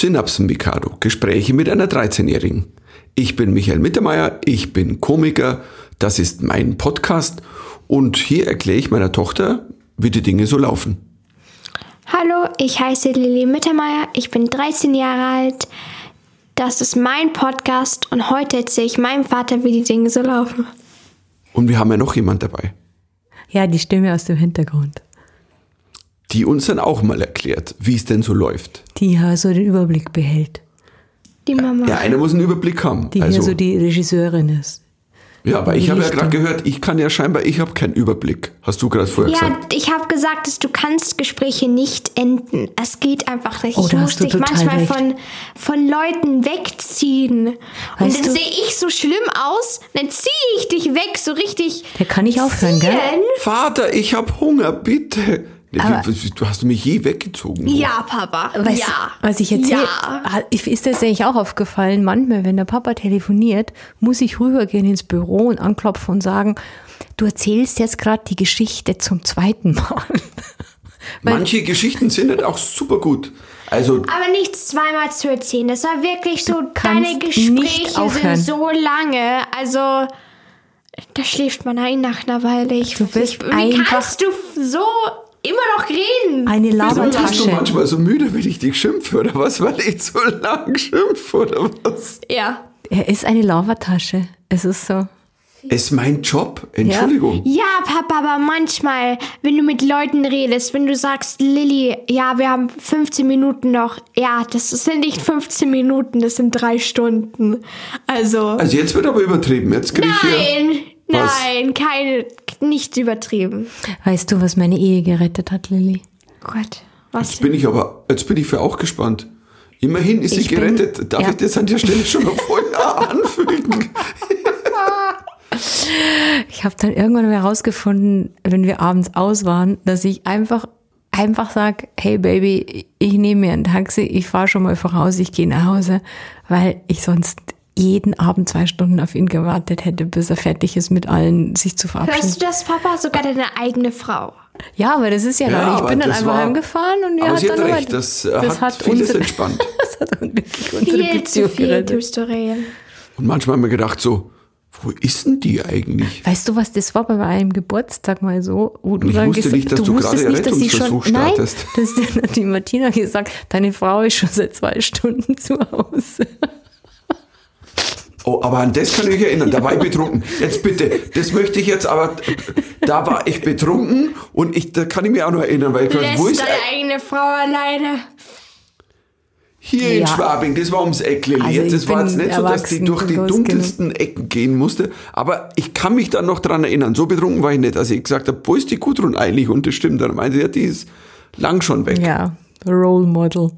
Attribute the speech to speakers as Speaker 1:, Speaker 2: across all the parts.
Speaker 1: Synapsen Mikado. Gespräche mit einer 13-Jährigen. Ich bin Michael Mittermeier, ich bin Komiker, das ist mein Podcast und hier erkläre ich meiner Tochter, wie die Dinge so laufen.
Speaker 2: Hallo, ich heiße Lili Mittermeier, ich bin 13 Jahre alt. Das ist mein Podcast und heute erzähle ich meinem Vater, wie die Dinge so laufen.
Speaker 1: Und wir haben ja noch jemand dabei,
Speaker 3: Ja, die Stimme aus dem Hintergrund,
Speaker 1: die uns dann auch mal erklärt, wie es denn so läuft.
Speaker 3: die ja so den Überblick behält,
Speaker 2: Die Mama.
Speaker 1: Ja, einer muss einen Überblick haben.
Speaker 3: die
Speaker 1: also,
Speaker 3: hier so die Regisseurin ist.
Speaker 1: ja, aber ich habe ja gerade gehört, ich kann ja scheinbar, ich habe keinen Überblick. Hast du gerade vorher
Speaker 2: Ja,
Speaker 1: gesagt?
Speaker 2: ich habe gesagt, dass du kannst Gespräche nicht enden. Es geht einfach nicht.
Speaker 3: Oh,
Speaker 2: ich
Speaker 3: da
Speaker 2: muss dich manchmal
Speaker 3: recht.
Speaker 2: von, von Leuten wegziehen. Und
Speaker 3: Weißt
Speaker 2: dann
Speaker 3: du-
Speaker 2: sehe ich so schlimm aus, dann ziehe ich dich weg, so richtig.
Speaker 3: Der kann nicht aufhören, gell?
Speaker 2: ziehen.
Speaker 1: Vater, ich habe Hunger, bitte.
Speaker 3: Aber-
Speaker 1: du hast mich je weggezogen.
Speaker 2: Ja, Papa.
Speaker 3: Weißt,
Speaker 2: ja.
Speaker 3: Was ich erzähle,
Speaker 2: Ja.
Speaker 3: ist das eigentlich auch aufgefallen. Manchmal, wenn der Papa telefoniert, muss ich rübergehen ins Büro und anklopfen und sagen, du erzählst jetzt gerade die Geschichte zum zweiten Mal.
Speaker 1: Manche Geschichten sind halt auch super gut. Also,
Speaker 2: Aber nicht zweimal zu erzählen. Das war wirklich so, deine Gespräche sind so lange. Also, da schläft man ein nach einer Weile. Ich,
Speaker 3: Du bist
Speaker 2: ich, wie
Speaker 3: einfach-
Speaker 2: kannst du so immer noch reden?
Speaker 3: Eine
Speaker 1: wieso bist du
Speaker 3: Labertasche.
Speaker 1: manchmal so müde, wenn ich dich schimpfe oder was? Weil ich zu lang schimpfe oder was?
Speaker 2: Ja.
Speaker 3: Er ist eine Labertasche. Es ist so.
Speaker 1: Es ist mein Job. Entschuldigung.
Speaker 2: Ja, Papa, aber manchmal, wenn du mit Leuten redest, wenn du sagst, Lilly, ja, wir haben 15 Minuten noch. Ja, das sind nicht 15 Minuten, das sind drei Stunden. Also.
Speaker 1: Also jetzt wird aber übertrieben. Jetzt krieg ich hier.
Speaker 2: Nein? Nein, keine, nicht übertrieben.
Speaker 3: Weißt du, was meine Ehe gerettet hat, Lilly?
Speaker 2: Gott, was
Speaker 1: Jetzt bin ich aber, jetzt bin ich für auch gespannt. Immerhin ist sie
Speaker 3: Ich bin-
Speaker 1: gerettet. Darf
Speaker 3: ja.
Speaker 1: ich das an der Stelle schon mal vorher anfügen?
Speaker 3: Ich habe dann irgendwann herausgefunden, wenn wir abends aus waren, dass ich einfach einfach sag, hey Baby, ich nehme mir ein Taxi, ich fahre schon mal voraus, ich gehe nach Hause, weil ich sonst jeden Abend zwei Stunden auf ihn gewartet hätte, bis er fertig ist mit allen, sich zu verabschieden.
Speaker 2: Hörst du das, Papa? Sogar deine eigene Frau.
Speaker 3: Ja, aber das ist ja,
Speaker 1: Ja,
Speaker 3: ich bin dann
Speaker 1: das
Speaker 3: einfach
Speaker 1: war-
Speaker 3: heimgefahren und ja,
Speaker 1: aber
Speaker 3: hat
Speaker 1: sie hat
Speaker 3: dann
Speaker 1: recht,
Speaker 3: aber-
Speaker 1: das, äh, hat vieles
Speaker 3: unsere,
Speaker 1: entspannt.
Speaker 3: das hat wirklich unsere
Speaker 2: Viel zu
Speaker 3: Beziehung
Speaker 2: viel
Speaker 3: gerettet.
Speaker 2: du.
Speaker 1: Und manchmal haben wir gedacht so, wo ist denn die eigentlich?
Speaker 3: Weißt du, was das war bei meinem Geburtstag mal so? Wo du
Speaker 1: Ich
Speaker 3: dann
Speaker 1: wusste
Speaker 3: gesa-
Speaker 1: nicht, dass du
Speaker 3: wusstest
Speaker 1: gerade
Speaker 3: nicht, dass sie schon, nein,
Speaker 1: startest.
Speaker 3: dass die, die Martina gesagt, deine Frau ist schon seit zwei Stunden zu Hause.
Speaker 1: Oh, aber an das kann ich mich erinnern. Da war ich betrunken. Jetzt bitte, das möchte ich jetzt aber. Da war ich betrunken und ich, da kann ich mich auch noch erinnern, weil ich dachte, wo
Speaker 2: Lässt
Speaker 1: ist
Speaker 2: deine eigene Frau alleine.
Speaker 1: hier in
Speaker 3: Ja.
Speaker 1: Schwabing? Das war ums Eck, Lilly.
Speaker 3: Also
Speaker 1: das war jetzt nicht so, dass die durch die dunkelsten Ecken gehen musste. Aber ich kann mich dann noch dran erinnern. So betrunken war ich nicht, als ich gesagt habe, wo ist die Gudrun eigentlich? Und das stimmt. Dann meinte sie, ja, die ist lang schon weg.
Speaker 3: Ja, Role Model.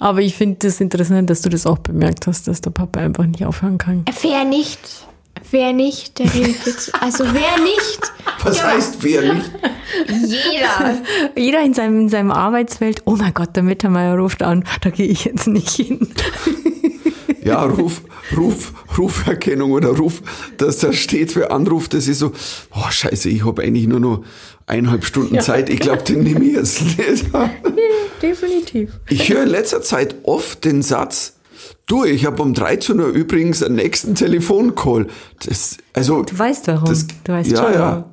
Speaker 3: Aber ich finde das interessant, dass du das auch bemerkt hast, dass der Papa einfach nicht aufhören kann.
Speaker 2: Wer nicht? Wer nicht? Der redet jetzt. Also wer nicht?
Speaker 1: Was heißt wer nicht?
Speaker 2: Jeder.
Speaker 3: Jeder in seinem, in seinem Arbeitswelt, oh mein Gott, der Mittermeier ruft an, da gehe ich jetzt nicht hin.
Speaker 1: Ja, Ruf, Ruf, Ruferkennung oder Ruf, dass da steht für Anruf, das ist so, oh scheiße, ich habe eigentlich nur noch eineinhalb Stunden Zeit, ich glaube, den nehme ich jetzt nicht.
Speaker 3: Definitiv.
Speaker 1: Ich höre in letzter Zeit oft den Satz, du, ich habe um 13 Uhr übrigens einen nächsten Telefoncall. Das, also,
Speaker 3: Du weißt warum.
Speaker 1: Das,
Speaker 3: du weißt
Speaker 1: ja,
Speaker 3: schon
Speaker 1: ja.
Speaker 3: warum.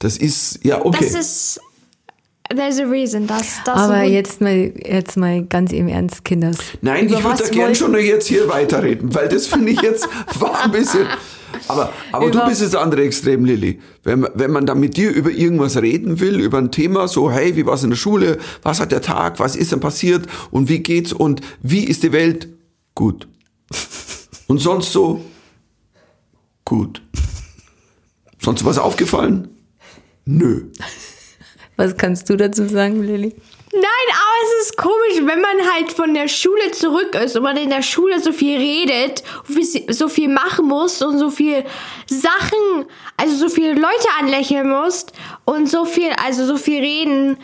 Speaker 1: Das ist, ja, okay.
Speaker 2: Das ist. There's a reason. Das, das
Speaker 3: Aber jetzt mal, jetzt mal ganz im Ernst, Kinders.
Speaker 1: Nein,
Speaker 3: Über
Speaker 1: ich würde da gern schon noch jetzt hier weiterreden, weil das finde ich jetzt war ein bisschen. Aber, aber du bist das andere Extrem, Lilly. Wenn, man- wenn man da mit dir über irgendwas reden will, über ein Thema, so, hey, wie war's in der Schule? Was hat der Tag? Was ist denn passiert? Und wie geht's? Und wie ist die Welt? Gut. Und sonst so? Gut. Sonst was aufgefallen? Nö.
Speaker 3: Was kannst du dazu sagen, Lilly?
Speaker 2: Nein, aber es ist komisch, wenn man halt von der Schule zurück ist und man in der Schule so viel redet, so viel machen muss und so viel Sachen, also so viele Leute anlächeln muss und so viel, also so viel reden,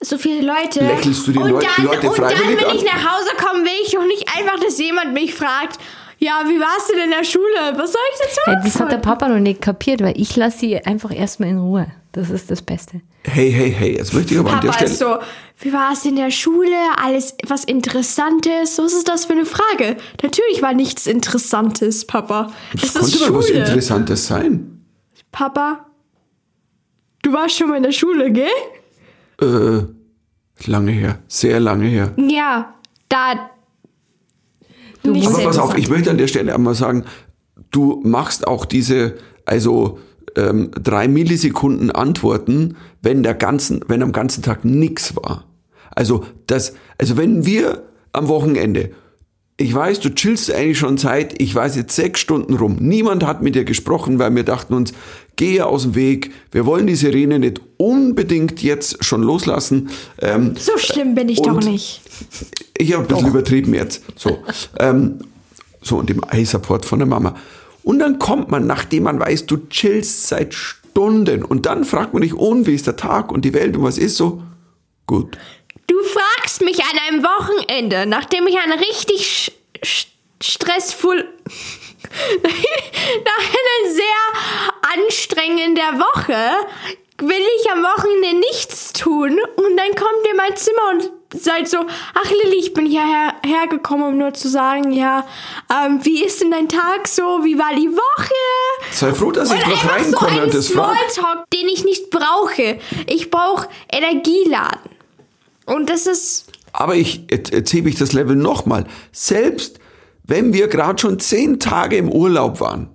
Speaker 2: so viele Leute.
Speaker 1: Lächelst du die
Speaker 2: und
Speaker 1: Leut-
Speaker 2: dann,
Speaker 1: Leute
Speaker 2: Und dann,
Speaker 1: freiwillig
Speaker 2: wenn ich nach Hause komme, will ich doch nicht einfach, dass jemand mich fragt, Ja, wie warst du denn in der Schule? Was soll ich dazu
Speaker 3: Hey, das hat der? Papa noch nicht kapiert, weil ich lasse sie einfach erstmal in Ruhe. Das ist das Beste.
Speaker 1: Hey, hey, hey, jetzt möchte ich aber an der
Speaker 2: Papa
Speaker 1: Stelle.
Speaker 2: ist so, wie war es in der Schule? Alles was Interessantes? Was ist das für eine Frage? Natürlich war nichts Interessantes, Papa.
Speaker 1: das
Speaker 2: es
Speaker 1: konnte
Speaker 2: ist
Speaker 1: mal was. Interessantes sein.
Speaker 2: Papa, du warst schon mal in der Schule, gell?
Speaker 1: Äh, lange her, sehr lange her.
Speaker 2: Ja, da.
Speaker 3: Du musst
Speaker 1: Aber pass auf, ich möchte an der Stelle einmal sagen, du machst auch diese, also ähm, drei Millisekunden Antworten, wenn der ganzen, wenn am ganzen Tag nichts war. Also das, also wenn wir am Wochenende, ich weiß, du chillst eigentlich schon seit, ich weiß jetzt sechs Stunden rum. Niemand hat mit dir gesprochen, weil wir dachten uns, gehe aus dem Weg. Wir wollen die Sirene nicht unbedingt jetzt schon loslassen. Ähm,
Speaker 2: So schlimm bin ich doch nicht.
Speaker 1: ich habe ein bisschen übertrieben jetzt. So, ähm, so und dem Eisupport von der Mama. Und dann kommt man, nachdem man weiß, du chillst seit Stunden. Und dann fragt man dich, und wie ist der Tag und die Welt und was ist so? Gut.
Speaker 2: Du fragst mich an einem Wochenende, nachdem ich eine richtig stressvoll. nach einer sehr anstrengender Woche will ich am Wochenende nichts tun und dann kommt ihr in mein Zimmer und seid so, ach Lilly, ich bin hierher hergekommen, um nur zu sagen, ja, ähm, wie ist denn dein Tag so, wie war die Woche?
Speaker 1: Sei froh, dass ich
Speaker 2: Und
Speaker 1: noch
Speaker 2: einfach so
Speaker 1: reinkomme
Speaker 2: einen
Speaker 1: und das.
Speaker 2: Smalltalk, den ich nicht brauche. Ich brauche Energieladen. Und das ist
Speaker 1: Aber ich, jetzt, jetzt hebe ich das Level nochmal. Selbst wenn wir gerade schon zehn Tage im Urlaub waren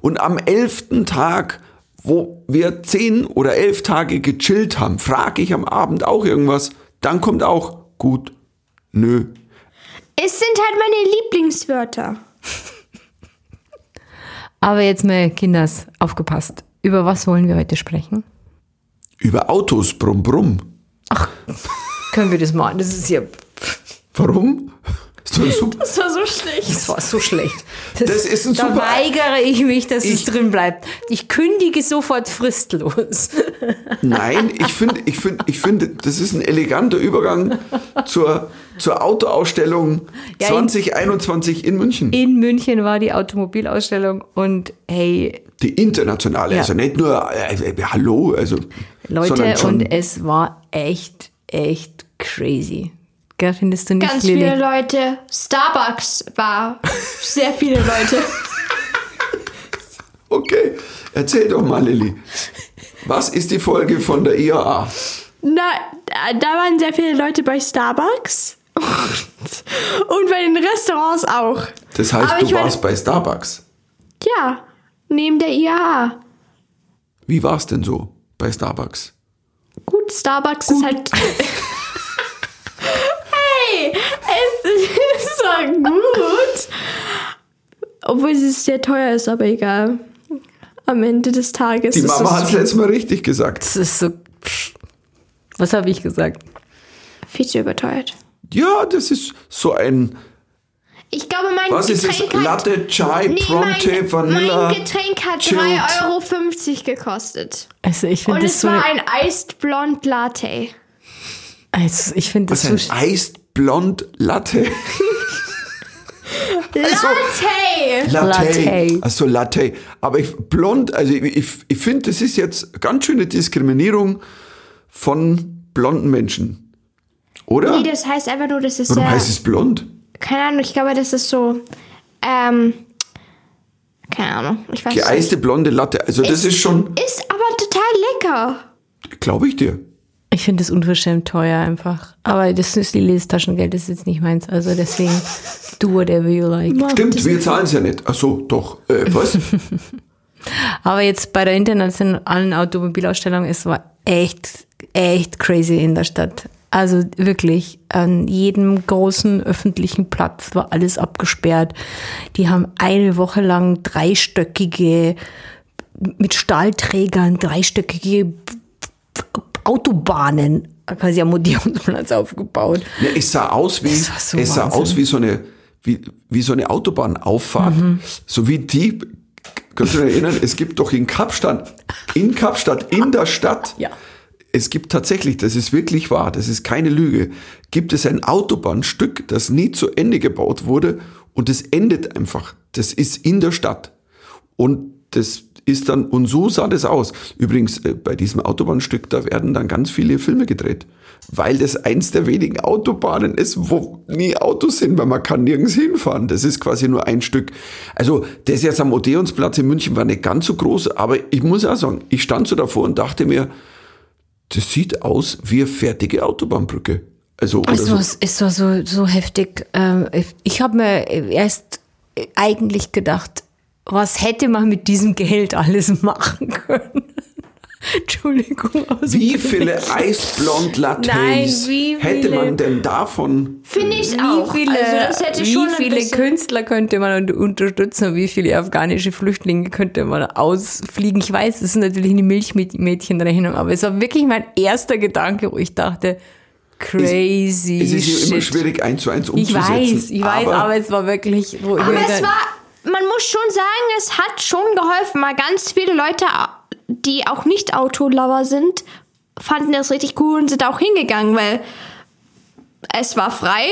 Speaker 1: und am elften Tag, wo wir zehn oder elf Tage gechillt haben, frage ich am Abend auch irgendwas, dann kommt auch gut, nö.
Speaker 2: Es sind halt meine Lieblingswörter.
Speaker 3: Aber jetzt mal, Kinders, aufgepasst. Über was wollen wir heute sprechen?
Speaker 1: Über Autos, brumm, brumm.
Speaker 3: Können wir das machen? Das ist ja.
Speaker 1: Warum? Ist doch super.
Speaker 2: Das war so schlecht.
Speaker 3: Das war so schlecht. Das,
Speaker 1: Das ist ein
Speaker 3: da
Speaker 1: super-
Speaker 3: weigere ich mich, dass es
Speaker 1: Ich-
Speaker 3: drin bleibt. Ich kündige sofort fristlos.
Speaker 1: Nein, ich finde, ich finde, ich finde, das ist ein eleganter Übergang zur, zur Autoausstellung
Speaker 3: Ja, in-
Speaker 1: 2021 in München.
Speaker 3: In München war die Automobilausstellung und hey,
Speaker 1: Die internationale,
Speaker 3: Ja.
Speaker 1: also nicht nur, äh, äh, hallo, also,
Speaker 3: Leute, und es war echt, echt crazy. Gell, findest du nicht,
Speaker 2: Ganz
Speaker 3: Lilly?
Speaker 2: viele Leute. Starbucks war sehr viele Leute.
Speaker 1: okay, erzähl doch mal, Lilly. Was ist die Folge von der IAA?
Speaker 2: Na, da waren sehr viele Leute bei Starbucks. Und bei den Restaurants auch.
Speaker 1: Das heißt,
Speaker 2: Aber
Speaker 1: du
Speaker 2: ich meine-
Speaker 1: warst bei Starbucks.
Speaker 2: Ja, neben der IAA.
Speaker 1: Wie war es denn so bei Starbucks?
Speaker 2: Gut, Starbucks ist halt. hey, es ist so gut. Obwohl es sehr teuer ist, aber egal. Am Ende des Tages
Speaker 1: Die
Speaker 2: ist
Speaker 1: Mama hat
Speaker 2: es
Speaker 1: es letztes Mal richtig gesagt.
Speaker 3: Das ist so. Was habe ich gesagt?
Speaker 2: viel zu überteuert.
Speaker 1: Ja, das ist so ein,
Speaker 2: Ich glaube, mein
Speaker 1: was ist es?
Speaker 2: Getränk hat.
Speaker 1: Latte, Chai,
Speaker 2: Nee,
Speaker 1: Pronte,
Speaker 2: mein,
Speaker 1: Vanilla.
Speaker 2: mein Getränk hat
Speaker 1: chilled.
Speaker 2: 3,50 Euro gekostet.
Speaker 3: Also ich finde
Speaker 2: Und
Speaker 3: das
Speaker 2: es
Speaker 3: so.
Speaker 2: war ein Iced Blond Latte.
Speaker 3: Also ich finde das
Speaker 1: Was
Speaker 3: so.
Speaker 1: ein Eist Blond Latte. Also-
Speaker 2: Latte!
Speaker 1: Latte.
Speaker 3: Latte.
Speaker 1: Also Latte. Aber ich, blond, also ich, ich, ich finde, das ist jetzt ganz schöne Diskriminierung von blonden Menschen. Oder?
Speaker 2: Nee, das heißt einfach nur, das ist
Speaker 1: Warum
Speaker 2: ja.
Speaker 1: heißt es blond?
Speaker 2: Keine Ahnung, ich glaube, das ist so. Ähm. Keine Ahnung, ich weiß es
Speaker 1: Geeiste blonde Latte. Also das ist schon,
Speaker 2: nicht. Ist aber total lecker.
Speaker 1: glaube ich dir.
Speaker 3: Ich finde das unverschämt teuer einfach. Aber das ist Lillys Taschengeld, das ist jetzt nicht meins. Also deswegen, do whatever you like.
Speaker 1: Stimmt, wir zahlen es ja nicht. Ach so, doch. Äh, was?
Speaker 3: Aber jetzt bei der internationalen Automobilausstellung, es war echt, echt crazy in der Stadt. Also wirklich, an jedem großen öffentlichen Platz war alles abgesperrt. Die haben eine Woche lang dreistöckige, mit Stahlträgern, dreistöckige Autobahnen quasi am Odeonsplatz aufgebaut.
Speaker 1: Ja, es sah aus wie,
Speaker 3: so
Speaker 1: es sah aus wie so eine, wie, wie so eine Autobahnauffahrt. So wie die, kannst du dich erinnern, es gibt doch in Kapstadt, in Kapstadt, in der Stadt,
Speaker 3: Ja.
Speaker 1: Es gibt tatsächlich, das ist wirklich wahr, das ist keine Lüge, gibt es ein Autobahnstück, das nie zu Ende gebaut wurde Und das endet einfach. Das ist in der Stadt. Und das ist dann, und so sah das aus. Übrigens, äh, bei diesem Autobahnstück, da werden dann ganz viele Filme gedreht. Weil das eins der wenigen Autobahnen ist, wo nie Autos sind, weil man kann nirgends hinfahren. Das ist quasi nur ein Stück. Also, das jetzt am Odeonsplatz in München war nicht ganz so groß, aber ich muss auch sagen, ich stand so davor und dachte mir, das sieht aus wie eine fertige Autobahnbrücke. Also, oder
Speaker 3: Es
Speaker 1: so.
Speaker 3: war, es war so, so heftig. Ähm, Ich habe mir erst eigentlich gedacht, was hätte man mit diesem Geld alles machen können? Entschuldigung.
Speaker 1: Wie viele Eisblond Lattes hätte man denn davon?
Speaker 2: Finde ich
Speaker 3: Wie
Speaker 2: auch.
Speaker 3: viele,
Speaker 2: also das hätte
Speaker 3: wie
Speaker 2: schon
Speaker 3: viele Künstler könnte man un- unterstützen und wie viele afghanische Flüchtlinge könnte man ausfliegen? Ich weiß, das ist natürlich eine Milchmädchenrechnung, aber es war wirklich mein erster Gedanke, wo ich dachte, crazy
Speaker 1: Es ist ja immer schwierig eins zu eins
Speaker 3: Ich
Speaker 1: umzusetzen.
Speaker 3: weiß, ich weiß, aber, es war wirklich,
Speaker 2: Aber
Speaker 3: ich
Speaker 2: es war, man muss schon sagen, es hat schon geholfen, weil ganz viele Leute, die auch nicht Autolover sind, fanden das richtig cool und sind auch hingegangen, weil es war frei,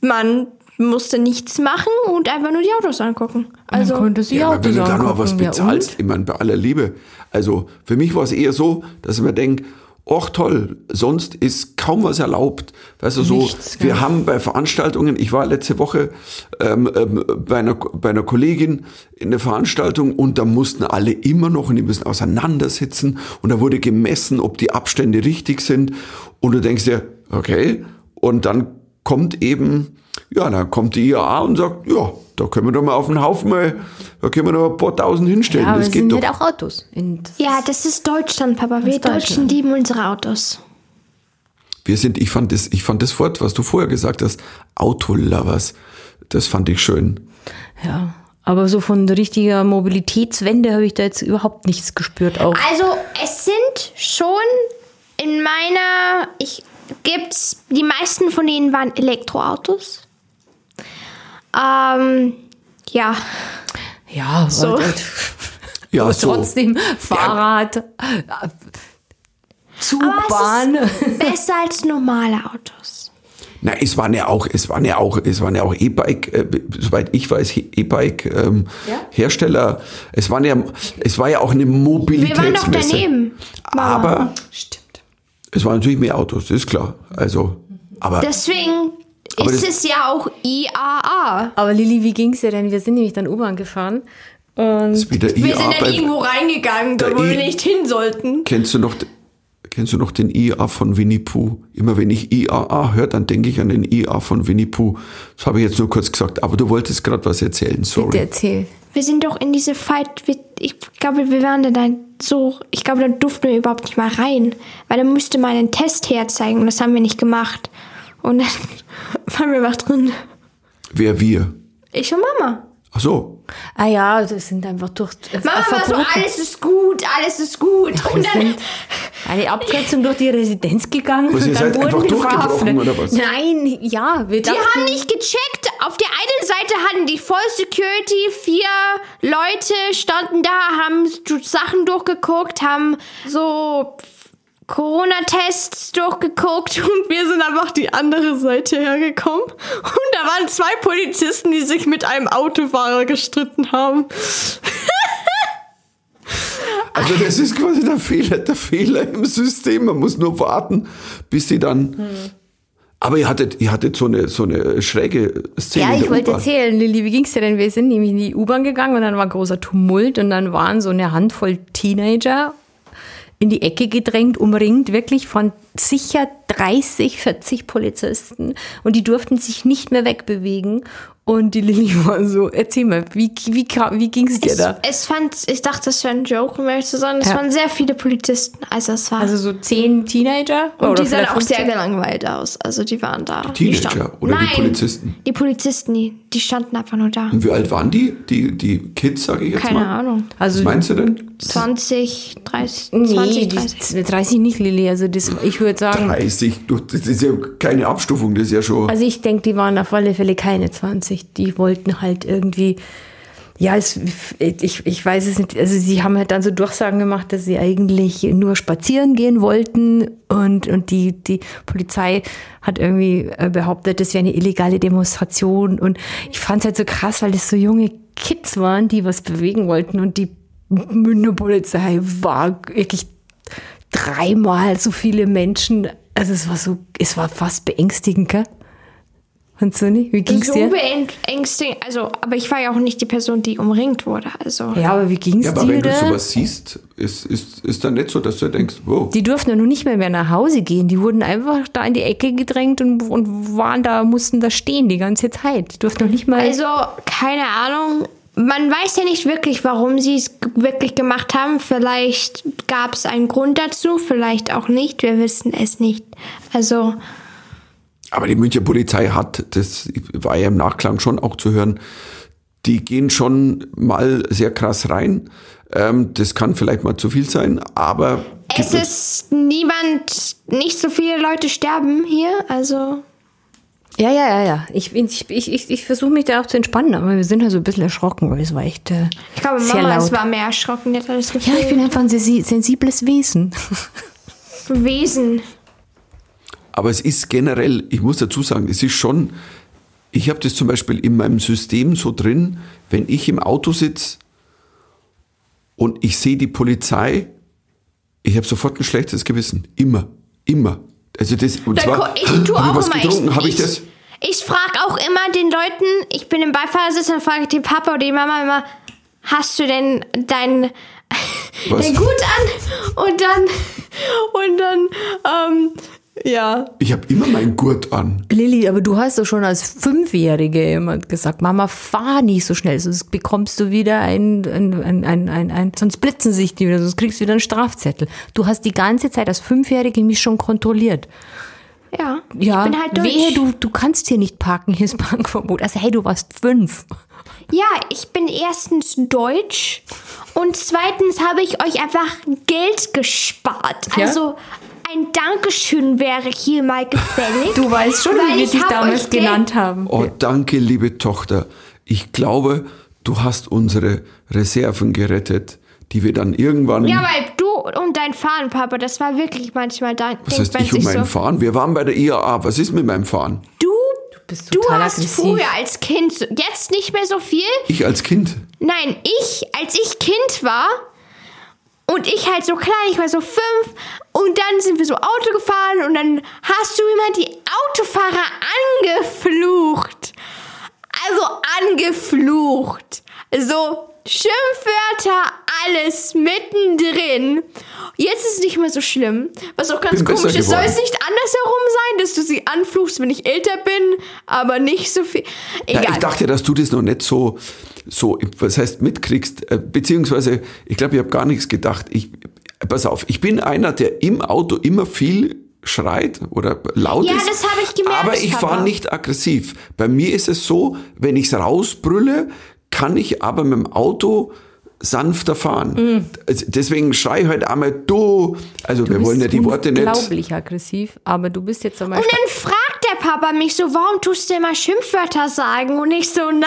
Speaker 2: man musste nichts machen und einfach nur die Autos angucken. Also,
Speaker 3: man konnte sich
Speaker 1: Ja, aber
Speaker 3: Autos
Speaker 1: wenn du da noch was
Speaker 3: ja,
Speaker 1: bezahlst, ich meine, bei aller Liebe. Also für mich war es eher so, dass ich mir denke, ach toll, sonst ist kaum was erlaubt. Weißt du, so,
Speaker 3: Nichts,
Speaker 1: wir
Speaker 3: ja.
Speaker 1: haben bei Veranstaltungen, ich war letzte Woche ähm, ähm, bei, einer, bei einer Kollegin in der Veranstaltung und da mussten alle immer noch und die müssen auseinandersitzen und da wurde gemessen, ob die Abstände richtig sind und du denkst dir, okay, und dann kommt eben, ja, dann kommt die IAA und sagt, ja, da können wir doch mal auf den Haufen mal, da können wir noch ein paar tausend hinstellen,
Speaker 3: ja, aber
Speaker 1: das
Speaker 3: es
Speaker 1: geht
Speaker 3: sind
Speaker 1: doch.
Speaker 3: halt auch Autos. In,
Speaker 2: ja, das ist Deutschland, Papa. Wir
Speaker 3: ist
Speaker 2: Deutschen
Speaker 3: Deutschland.
Speaker 2: lieben unsere Autos.
Speaker 1: Wir sind, ich fand das, ich fand das Wort, was du vorher gesagt hast, Autolovers, das fand ich schön.
Speaker 3: ja. Aber so von richtiger Mobilitätswende habe ich da jetzt überhaupt nichts gespürt. Auch
Speaker 2: Also es sind schon in meiner, ich gibt's, die meisten von denen waren Elektroautos. Ähm, ja,
Speaker 3: ja,
Speaker 2: So.
Speaker 3: aber,
Speaker 1: Ja,
Speaker 3: aber
Speaker 1: so.
Speaker 3: trotzdem Fahrrad, äh, Zug,
Speaker 2: aber
Speaker 3: Bahn.
Speaker 2: es ist besser als normale Autos.
Speaker 1: Na, es waren ja auch, es waren ja auch, es waren ja auch E-Bike, äh, soweit ich weiß, E-Bike ähm,
Speaker 2: Ja?
Speaker 1: Hersteller. Es waren ja, es war ja auch eine
Speaker 2: Wir waren doch
Speaker 1: Mobilitätsmesse.
Speaker 2: daneben. Mama.
Speaker 1: Aber
Speaker 3: Stimmt.
Speaker 1: es waren natürlich mehr Autos, das ist klar. Also, aber
Speaker 2: Deswegen
Speaker 1: Aber
Speaker 2: ist es ja auch IAA.
Speaker 3: Aber Lilly, wie ging's dir denn? Wir sind nämlich dann U-Bahn gefahren. Und
Speaker 1: es
Speaker 2: Wir
Speaker 1: IA
Speaker 2: sind dann irgendwo reingegangen, da wo wir
Speaker 1: I-
Speaker 2: nicht hin sollten.
Speaker 1: Kennst du noch, kennst du noch den IA von Winnie Pooh? Immer wenn ich IAA höre, dann denke ich an den IA von Winnie Pooh. Das habe ich jetzt nur kurz gesagt, aber du wolltest gerade was erzählen, sorry.
Speaker 3: bitte erzähl.
Speaker 2: Wir sind doch in diese Fight. Wir, ich glaube, wir waren da dann so. Ich glaube, da durften wir überhaupt nicht mal rein. Weil da müsste man einen Test herzeigen und das haben wir nicht gemacht. Und dann waren wir einfach drin.
Speaker 1: Wer wir?
Speaker 2: Ich und Mama.
Speaker 1: Ach so.
Speaker 3: Ah ja, das sind einfach durch. äh,
Speaker 2: Mama war so, alles ist gut, alles ist gut.
Speaker 3: Wir
Speaker 2: Und dann.
Speaker 3: eine Abkürzung durch die Residenz gegangen.
Speaker 1: Was, ihr
Speaker 3: und dann
Speaker 1: seid
Speaker 3: wurden wir verhaftet.
Speaker 1: oder was?
Speaker 3: Nein, ja, wir
Speaker 2: Die haben nicht gecheckt. Auf der einen Seite hatten die Voll Security, vier Leute standen da, haben Sachen durchgeguckt, haben so Corona-Tests durchgeguckt und wir sind einfach die andere Seite hergekommen. Und da waren zwei Polizisten, die sich mit einem Autofahrer gestritten haben.
Speaker 1: Also das ist quasi der Fehler, der Fehler im System. Man muss nur warten, bis die dann.
Speaker 3: Hm.
Speaker 1: Aber ihr hattet, ihr hattet so eine, so eine schräge Szene.
Speaker 3: Ja,
Speaker 1: in
Speaker 3: ich
Speaker 1: der
Speaker 3: wollte erzählen, Lilly, wie ging's dir denn? Wir sind nämlich in die U-Bahn gegangen und dann war großer Tumult und dann waren so eine Handvoll Teenager in die Ecke gedrängt, umringt wirklich von sicher 30, 40 Polizisten und die durften sich nicht mehr wegbewegen und die Lilly war so, erzähl mal, wie, wie, kam- wie ging's dir
Speaker 2: Es,
Speaker 3: da?
Speaker 2: es fand, ich dachte, das wäre ein Joke, um ehrlich zu sein. Es
Speaker 3: Ja.
Speaker 2: waren sehr viele Polizisten. Also es war.
Speaker 3: Also so zehn Teenager?
Speaker 2: Und die sahen auch sehr
Speaker 3: 15?
Speaker 2: gelangweilt aus. Also die waren da.
Speaker 1: Die Teenager
Speaker 2: standen-
Speaker 1: oder die
Speaker 2: Nein,
Speaker 1: Polizisten?
Speaker 2: Die Polizisten, die, die standen einfach nur da.
Speaker 1: Und wie alt waren die? Die, die Kids, sage ich jetzt
Speaker 2: Keine
Speaker 1: mal.
Speaker 2: Ahnung.
Speaker 3: Also
Speaker 1: Was meinst du denn?
Speaker 2: 20, 30,
Speaker 3: Nee,
Speaker 2: 20,
Speaker 3: die-
Speaker 2: 30.
Speaker 3: 30 nicht, Lilly. Also das, ich würde sagen,
Speaker 1: 30. Du, Das ist ja keine Abstufung, das ist ja schon.
Speaker 3: Also ich denke, die waren auf alle Fälle keine 20. Die wollten halt irgendwie Ja, es, ich, ich weiß es nicht. Also sie haben halt dann so Durchsagen gemacht, dass sie eigentlich nur spazieren gehen wollten und, und die, die Polizei hat irgendwie äh, behauptet, das wäre eine illegale Demonstration und ich fand es halt so krass, weil das so junge Kids waren, die was bewegen wollten und die Münchner Polizei war wirklich dreimal so viele Menschen. Also es war so, es war fast beängstigend, gell? Und du nicht? Wie ging's
Speaker 2: so
Speaker 3: dir?
Speaker 2: beängstigend. Also, aber ich war ja auch nicht die Person, die umringt wurde. Also.
Speaker 3: Ja, aber wie ging's
Speaker 1: Ja, aber
Speaker 3: dir
Speaker 1: wenn du sowas siehst, ist, ist, ist dann nicht so, dass du denkst, wow.
Speaker 3: Die durften ja nun nicht mehr, mehr nach Hause gehen. Die wurden einfach da in die Ecke gedrängt und, und waren da, mussten da stehen die ganze Zeit. Die durften noch nicht mal.
Speaker 2: Also, keine Ahnung. Man weiß ja nicht wirklich, warum sie es wirklich gemacht haben. Vielleicht gab es einen Grund dazu, vielleicht auch nicht. Wir wissen es nicht. Also,
Speaker 1: Aber die Münchner Polizei hat, das war ja im Nachklang schon auch zu hören, die gehen schon mal sehr krass rein. Ähm, das kann vielleicht mal zu viel sein, aber
Speaker 2: es ist niemand, nicht so viele Leute sterben hier. Also,
Speaker 3: ja, ja, ja, ja. Ich, ich, ich, ich, ich versuche mich da auch zu entspannen, aber wir sind halt so ein bisschen erschrocken, weil es war echt äh,
Speaker 2: ich glaube,
Speaker 3: sehr
Speaker 2: Mama
Speaker 3: laut.
Speaker 2: es war mehr erschrocken. Die hat das
Speaker 3: ja,
Speaker 2: Gefühl,
Speaker 3: ich bin einfach ein sensi- sensibles Wesen.
Speaker 2: Wesen.
Speaker 1: Aber es ist generell, ich muss dazu sagen, es ist schon, ich habe das zum Beispiel in meinem System so drin, wenn ich im Auto sitze und ich sehe die Polizei, ich habe sofort ein schlechtes Gewissen. Immer. Immer. Also das, und
Speaker 2: Dann
Speaker 1: zwar,
Speaker 2: ich tue auch
Speaker 1: was
Speaker 2: immer.
Speaker 1: getrunken,
Speaker 2: ich
Speaker 1: habe ich das?
Speaker 2: Ich frage auch immer den Leuten, ich bin im Beifahrersitz, dann frage ich den Papa oder die Mama immer, hast du denn dein, dein Gut an? Und dann, und dann, ähm, ja.
Speaker 1: Ich habe immer meinen Gurt an.
Speaker 3: Lilly, aber du hast doch schon als Fünfjährige jemand gesagt, Mama, fahr nicht so schnell, sonst bekommst du wieder ein, ein, ein, ein, ein, ein sonst blitzen sich die wieder, sonst kriegst du wieder einen Strafzettel. Du hast die ganze Zeit als Fünfjährige mich schon kontrolliert.
Speaker 2: Ja,
Speaker 3: Ja,
Speaker 2: ich bin halt durch.
Speaker 3: wehe, du, du kannst hier nicht parken, hier ist Parkverbot. Also hey, du warst fünf.
Speaker 2: Ja, ich bin erstens deutsch und zweitens habe ich euch einfach Geld gespart.
Speaker 3: Ja?
Speaker 2: Also ein Dankeschön wäre hier mal gefällig.
Speaker 3: Du weißt schon, wie wir
Speaker 2: ich
Speaker 3: dich damals genannt haben.
Speaker 1: Oh, danke, liebe Tochter. Ich glaube, du hast unsere Reserven gerettet, die wir dann irgendwann.
Speaker 2: Ja, weil du und dein Fahren, Papa, das war wirklich manchmal da.
Speaker 1: was heißt ich um
Speaker 2: sich
Speaker 1: meinen
Speaker 2: so,
Speaker 1: Fahren? Wir waren bei der IAA. Was ist mit meinem Fahren?
Speaker 2: Du,
Speaker 3: bist
Speaker 2: du hast
Speaker 3: aggressiv.
Speaker 2: früher als Kind, so- jetzt nicht mehr so viel.
Speaker 1: Ich als Kind.
Speaker 2: Nein, ich, als ich Kind war und ich halt so klein, ich war so fünf und dann sind wir so Auto gefahren und dann hast du immer die Autofahrer angeflucht. Also angeflucht. So Schimpfwörter, alles mittendrin. Jetzt ist es nicht mehr so schlimm. Was auch ganz
Speaker 1: Bin
Speaker 2: komisch ist, soll es nicht andersherum sein, dass du sie anfluchst, wenn ich älter bin, aber nicht so viel.
Speaker 1: Ja,
Speaker 2: Egal.
Speaker 1: ich dachte, dass du das noch nicht so, so, was heißt mitkriegst, äh, beziehungsweise, ich glaube, ich habe gar nichts gedacht. Ich, pass auf, ich bin einer, der im Auto immer viel schreit oder laut
Speaker 2: Ja,
Speaker 1: ist.
Speaker 2: das habe ich gemerkt,
Speaker 1: Aber ich war nicht aggressiv. Bei mir ist es so, wenn ich es rausbrülle, kann ich aber mit dem Auto sanfter fahren.
Speaker 2: Mhm.
Speaker 1: Also Deswegen schrei ich halt einmal du. Also wir
Speaker 3: Du
Speaker 1: wollen ja die Worte nicht.
Speaker 3: Unglaublich aggressiv, aber du bist jetzt zum
Speaker 2: Und dann fragt der Papa mich so, warum tust du immer Schimpfwörter sagen? Und ich so, naja,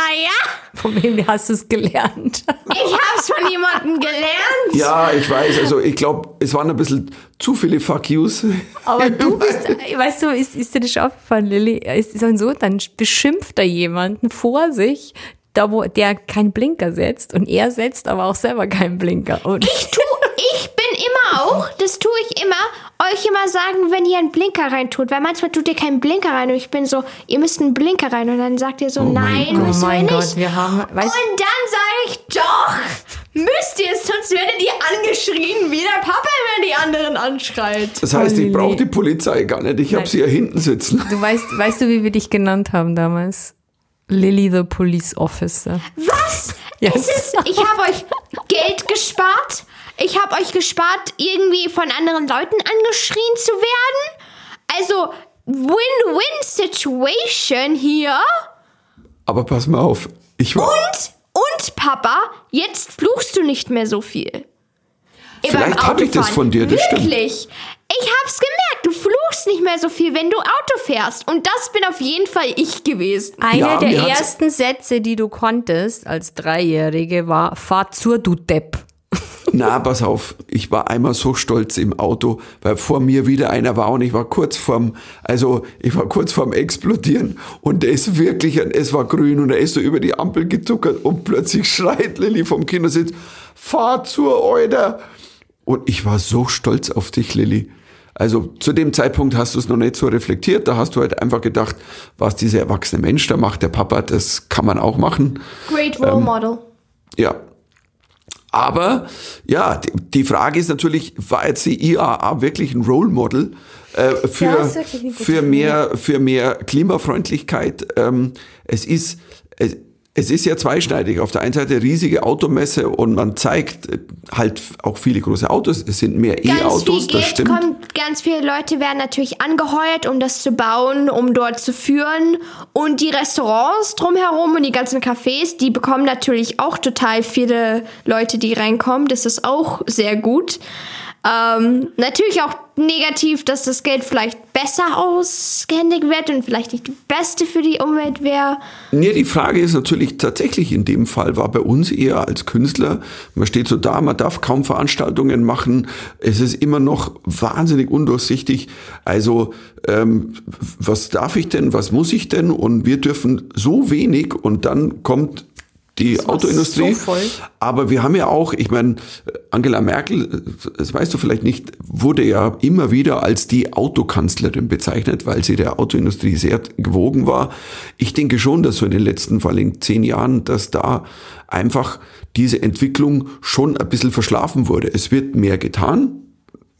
Speaker 3: Von wem hast du es gelernt?
Speaker 2: ich hab's von jemandem gelernt.
Speaker 1: Ja, ich weiß, also ich glaube, es waren ein bisschen zu viele Fuck Yous.
Speaker 3: Aber du bist, weißt du, ist, ist dir das schon aufgefallen, Lilly? Ist es dann so, dann beschimpft er jemanden vor sich, da wo der keinen Blinker setzt und er setzt aber auch selber keinen Blinker. Und
Speaker 2: Ich tu, ich bin immer auch, das tue ich immer, euch immer sagen, wenn ihr einen Blinker reintut. Weil manchmal tut ihr keinen Blinker rein und ich bin so, ihr müsst einen Blinker rein. Und dann sagt ihr so,
Speaker 1: mein
Speaker 2: nein,
Speaker 1: Gott.
Speaker 2: müssen
Speaker 3: Oh mein
Speaker 2: wir
Speaker 3: Gott,
Speaker 2: nicht.
Speaker 3: wir haben- weißt-
Speaker 2: und dann sage ich, doch, müsst ihr es, sonst werdet ihr angeschrien, wie der Papa immer die anderen anschreit.
Speaker 1: Das heißt, ich
Speaker 3: Olli.
Speaker 1: brauche die Polizei gar nicht. Ich habe sie ja hinten sitzen.
Speaker 3: du weißt, weißt du, wie wir dich genannt haben damals? Lilly the Police Officer.
Speaker 2: Was?
Speaker 3: Yes.
Speaker 2: Es ist, ich habe euch Geld gespart. Ich habe euch gespart, irgendwie von anderen Leuten angeschrien zu werden. Also, Win-Win-Situation hier.
Speaker 1: Aber pass mal auf. Ich war,
Speaker 2: Und, und Papa, jetzt fluchst du nicht mehr so viel.
Speaker 1: Vielleicht hab ich das von dir, das stimmt.
Speaker 2: Wirklich. Ich hab's gemerkt, du fluchst nicht mehr so viel, wenn du Auto fährst. Und das bin auf jeden Fall ich gewesen.
Speaker 3: Einer
Speaker 1: Ja,
Speaker 3: der ersten Sätze, die du konntest als Dreijährige, war: Fahr zur, du Depp.
Speaker 1: Na, pass auf, ich war einmal so stolz im Auto, weil vor mir wieder einer war und ich war kurz vorm, also ich war kurz vorm Explodieren und der ist wirklich, es war grün und er ist so über die Ampel getuckert und plötzlich schreit Lilly vom Kindersitz, fahr zur Euder. Und ich war so stolz auf dich, Lilly. Also zu dem Zeitpunkt hast du es noch nicht so reflektiert, da hast du halt einfach gedacht, was dieser erwachsene Mensch da macht, der Papa, das kann man auch machen.
Speaker 2: Great Role
Speaker 1: Ähm,
Speaker 2: Model.
Speaker 1: Ja. Aber ja, die, die Frage ist natürlich, war jetzt die IAA wirklich ein Role Model äh, für,
Speaker 3: Ja,
Speaker 1: für, mehr, für mehr Klimafreundlichkeit? Ähm, es ist. Es, es ist ja zweischneidig. Auf der einen Seite riesige Automesse und man zeigt äh, halt auch viele große Autos. Es sind mehr E-Autos, das stimmt.
Speaker 2: kommt, ganz viele Leute werden natürlich angeheuert, um das zu bauen, um dort zu führen. Und die Restaurants drumherum und die ganzen Cafés, die bekommen natürlich auch total viele Leute, die reinkommen. Das ist auch sehr gut. Ähm, natürlich auch negativ, dass das Geld vielleicht besser ausgehändigt wird und vielleicht nicht die beste für die Umwelt wäre.
Speaker 1: Nee, die Frage ist natürlich tatsächlich in dem Fall war bei uns eher als Künstler, man steht so da, man darf kaum Veranstaltungen machen, es ist immer noch wahnsinnig undurchsichtig. Also ähm, was darf ich denn, was muss ich denn? Und wir dürfen so wenig und dann kommt die
Speaker 3: war
Speaker 1: Autoindustrie.
Speaker 3: so.
Speaker 1: Aber wir haben ja auch, ich meine, Angela Merkel, das weißt du vielleicht nicht, wurde ja immer wieder als die Autokanzlerin bezeichnet, weil sie der Autoindustrie sehr gewogen war. Ich denke schon, dass so in den letzten, vor allem zehn Jahren, dass da einfach diese Entwicklung schon ein bisschen verschlafen wurde. Es wird mehr getan,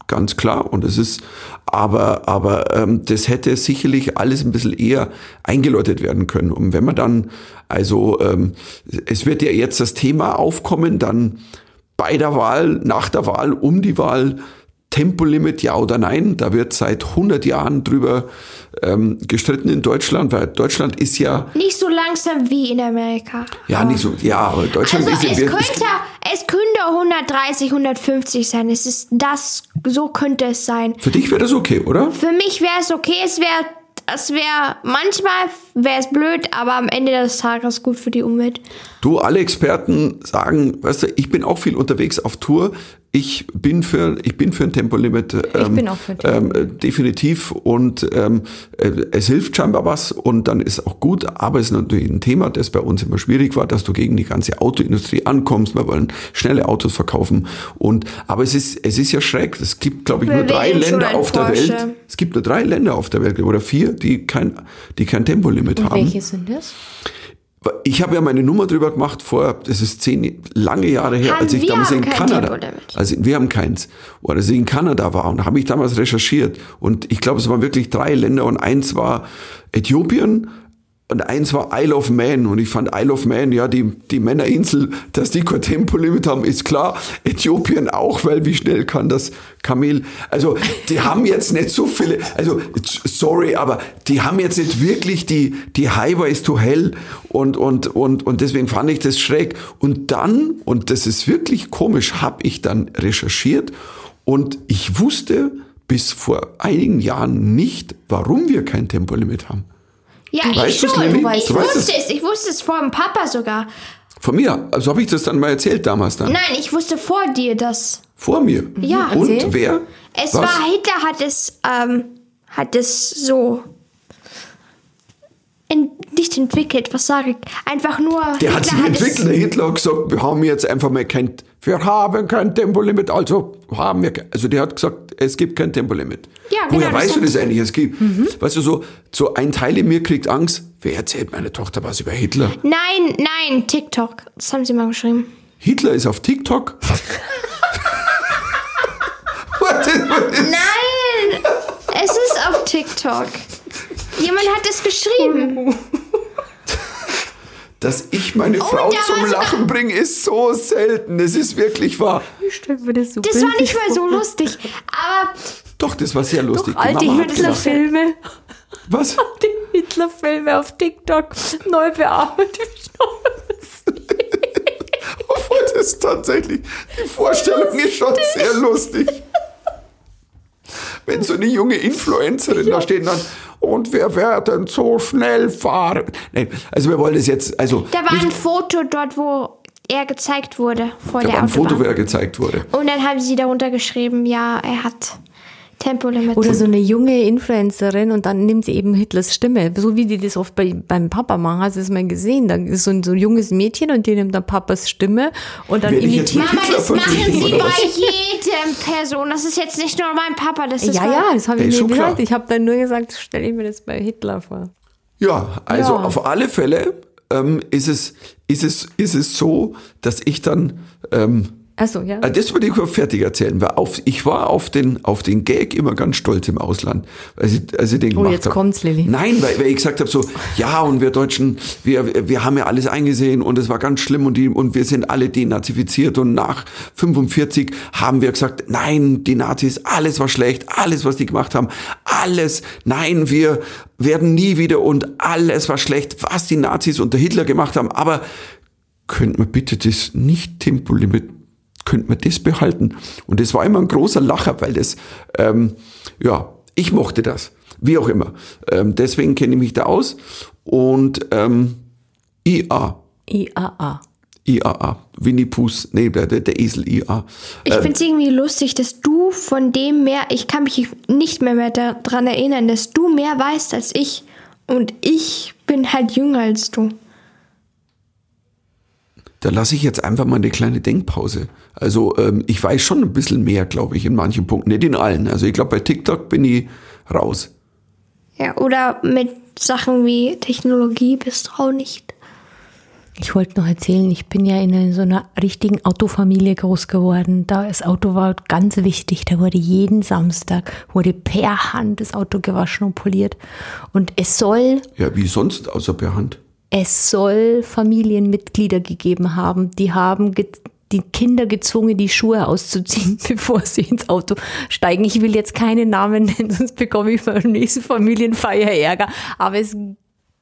Speaker 1: ganz klar. Und es ist, aber, aber ähm, das hätte sicherlich alles ein bisschen eher eingeläutet werden können. Und wenn man dann, also ähm, es wird ja jetzt das Thema aufkommen, dann bei der Wahl, nach der Wahl, um die Wahl, Tempolimit ja oder nein. Da wird seit 100 Jahren drüber ähm, gestritten in Deutschland, weil Deutschland ist ja,
Speaker 2: Nicht so langsam wie in Amerika.
Speaker 1: ja nicht so, ja, aber Deutschland
Speaker 2: Also
Speaker 1: ist
Speaker 2: es
Speaker 1: ja,
Speaker 2: könnte, es könnte 130, 150 sein. Es ist das, so könnte es sein.
Speaker 1: für dich wäre das okay, oder?
Speaker 2: Für mich wäre es okay, es wäre, es wäre, manchmal wäre es blöd, aber am Ende des Tages gut für die Umwelt.
Speaker 1: Du, alle Experten sagen, weißt du, ich bin auch viel unterwegs auf Tour. Ich bin für, ich bin für ein Tempolimit. Ähm,
Speaker 3: bin auch für
Speaker 1: ähm, äh, definitiv. Und ähm, äh, es hilft scheinbar was und dann ist auch gut. Aber es ist natürlich ein Thema, das bei uns immer schwierig war, dass du gegen die ganze Autoindustrie ankommst. Wir wollen schnelle Autos verkaufen. Und aber es ist, es ist ja schräg. Es gibt, glaube ich, nur drei Länder auf der
Speaker 2: Porsche.
Speaker 1: Welt. Es gibt nur drei Länder auf der Welt oder vier, die kein, die kein Tempolimit haben.
Speaker 3: Welche sind das?
Speaker 1: Ich habe ja meine Nummer drüber gemacht vor, das ist zehn lange Jahre her, als ich
Speaker 2: wir
Speaker 1: damals in Kanada, also wir haben keins, oder als ich in Kanada war und da habe ich damals recherchiert. Und ich glaube, es waren wirklich drei Länder und eins war Äthiopien und eins war Isle of Man und ich fand Isle of Man, ja, die, die Männerinsel, dass die kein Tempolimit haben, ist klar. Äthiopien auch, weil wie schnell kann das Kamel, also die haben jetzt nicht so viele, also sorry, aber die haben jetzt nicht wirklich die, die Highways to Hell und, und, und, und deswegen fand ich das schräg. Und dann, und das ist wirklich komisch, habe ich dann recherchiert und ich wusste bis vor einigen Jahren nicht, warum wir kein Tempolimit haben.
Speaker 2: Ja,
Speaker 1: Weißt
Speaker 2: ich schon.
Speaker 1: Lilly?
Speaker 2: Ich
Speaker 1: Du weißt
Speaker 2: wusste es. Ich wusste es vor dem Papa sogar.
Speaker 1: Von mir, also habe ich das dann mal erzählt damals dann.
Speaker 2: Nein, ich wusste vor dir das.
Speaker 1: Vor mir.
Speaker 2: Ja.
Speaker 1: Und
Speaker 3: Erzähl.
Speaker 1: wer?
Speaker 2: Es
Speaker 1: Was?
Speaker 2: war, Hitler hat es, ähm, hat es so in, nicht entwickelt, was sage ich? Einfach nur.
Speaker 1: Der hat sich
Speaker 2: es-
Speaker 1: entwickelt. Der Hitler hat gesagt, wir haben jetzt einfach mal kein, wir haben kein Tempolimit, also haben wir, also der hat gesagt, es gibt kein Tempolimit.
Speaker 2: Ja, genau,
Speaker 1: Woher
Speaker 2: das
Speaker 1: weißt du das eigentlich? Es gibt, weißt du, so, so ein Teil in mir kriegt Angst. Wer erzählt meine Tochter was über Hitler?
Speaker 2: Nein, nein, TikTok. Das haben sie mal geschrieben.
Speaker 1: Hitler ist auf TikTok? Was ist- was ist-
Speaker 2: Nein! es ist auf TikTok. Jemand hat es geschrieben.
Speaker 1: Dass ich meine Frau
Speaker 2: Oh, da
Speaker 1: zum Lachen bringe, ist so selten. Es ist wirklich wahr.
Speaker 3: Mir das so
Speaker 2: Das war nicht mal so lustig. Aber
Speaker 1: Doch, das war sehr lustig. Die
Speaker 3: Alte. Hitler-Filme.
Speaker 1: Was?
Speaker 3: Die Hitler-Filme auf TikTok neu bearbeitet.
Speaker 1: Obwohl, ist tatsächlich, die Vorstellung ist schon sehr lustig. Wenn so eine junge Influencerin da steht und dann, und wir werden so schnell fahren. Nein, also wir wollen es jetzt, also
Speaker 2: Da war ein Foto dort, wo er gezeigt wurde vor
Speaker 1: da
Speaker 2: der
Speaker 1: war ein
Speaker 2: Autobahn.
Speaker 1: Foto, wo er gezeigt wurde.
Speaker 2: Und dann haben sie darunter geschrieben, ja, er hat Tempolimit.
Speaker 3: Oder so eine junge Influencerin und dann nimmt sie eben Hitlers Stimme. So wie die das oft bei, beim Papa machen. Hast du das mal gesehen? Da ist so ein, so ein junges Mädchen und die nimmt dann Papas Stimme und dann imitiert.
Speaker 1: mit
Speaker 2: Mama,
Speaker 1: Hitler
Speaker 2: das machen sie bei jedem Person. Das ist jetzt nicht nur mein Papa, das ist
Speaker 3: Ja, ja, das habe ich mir gesagt. Ich habe dann nur gesagt, stelle ich mir das bei Hitler vor.
Speaker 1: Ja, also
Speaker 3: Ja.
Speaker 1: auf alle Fälle ähm, ist, es, ist, es, ist es so, dass ich dann, ähm,
Speaker 3: Achso, ja.
Speaker 1: äh, das würde ich fertig erzählen, weil auf, ich war auf den, auf den Gag immer ganz stolz im Ausland, als ich, als ich den gemacht
Speaker 3: Oh, jetzt
Speaker 1: hab.
Speaker 3: kommt's, Lilly.
Speaker 1: Nein, weil, weil ich gesagt habe so, ja und wir Deutschen, wir, wir haben ja alles eingesehen und es war ganz schlimm und, die, und wir sind alle denazifiziert und nach 45 haben wir gesagt, nein, die Nazis, alles war schlecht, alles, was die gemacht haben, alles, nein, wir werden nie wieder und alles war schlecht, was die Nazis unter Hitler gemacht haben, aber könnte man bitte das nicht Tempolimit, könnte man das behalten? Und das war immer ein großer Lacher, weil das, ähm, ja, ich mochte das, wie auch immer. Ähm, deswegen kenne ich mich da aus und ähm, IA,
Speaker 3: IAA.
Speaker 1: IAA, Winnie Puss, nee, der, der Esel IA.
Speaker 2: Ich finde es irgendwie lustig, dass du von dem mehr, ich kann mich nicht mehr, mehr daran erinnern, dass du mehr weißt als ich. Und ich bin halt jünger als du.
Speaker 1: Da lasse ich jetzt einfach mal eine kleine Denkpause. Also ähm, ich weiß schon ein bisschen mehr, glaube ich, in manchen Punkten, nicht in allen. Also ich glaube, bei TikTok bin ich raus.
Speaker 2: Ja, oder mit Sachen wie Technologie bist du auch nicht.
Speaker 3: Ich wollte noch erzählen, ich bin ja in so einer richtigen Autofamilie groß geworden. Da das Auto war ganz wichtig. Da wurde jeden Samstag wurde per Hand das Auto gewaschen und poliert. Und es soll
Speaker 1: Ja, wie sonst, außer per Hand.
Speaker 3: Es soll Familienmitglieder gegeben haben, die haben ge die Kinder gezwungen, die Schuhe auszuziehen, bevor sie ins Auto steigen. Ich will jetzt keine Namen nennen, sonst bekomme ich beim nächsten Familienfeier Ärger. Aber es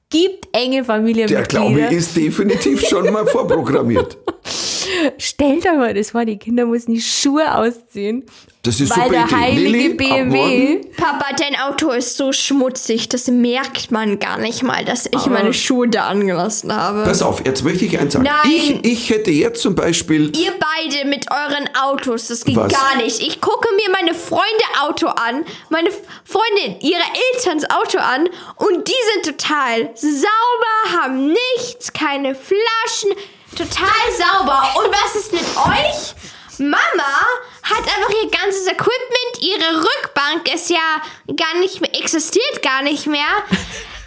Speaker 3: gibt enge
Speaker 1: Der
Speaker 3: Familienmitglieder.
Speaker 1: Glaube ist definitiv schon mal vorprogrammiert.
Speaker 3: Stellt euch mal das vor, die Kinder mussten die Schuhe ausziehen,
Speaker 1: Das ist
Speaker 3: weil
Speaker 1: super
Speaker 3: der
Speaker 1: Idee.
Speaker 3: heilige
Speaker 1: Lilly,
Speaker 3: BMW
Speaker 2: Papa, dein Auto ist so schmutzig, das merkt man gar nicht mal, dass ich meine Schuhe da angelassen habe.
Speaker 1: Pass auf, jetzt möchte ich eins sagen.
Speaker 2: Nein.
Speaker 1: Ich, ich hätte jetzt zum Beispiel,
Speaker 2: Ihr beide mit euren Autos, das geht
Speaker 1: Was?
Speaker 2: gar nicht. Ich gucke mir meine Freunde Auto an, meine Freundin, ihre Elterns Auto an und die sind total sauber, haben nichts, keine Flaschen, total sauber. Und was ist mit euch? Mama hat einfach ihr ganzes Equipment, ihre Rückbank ist ja gar nicht mehr, existiert gar nicht mehr.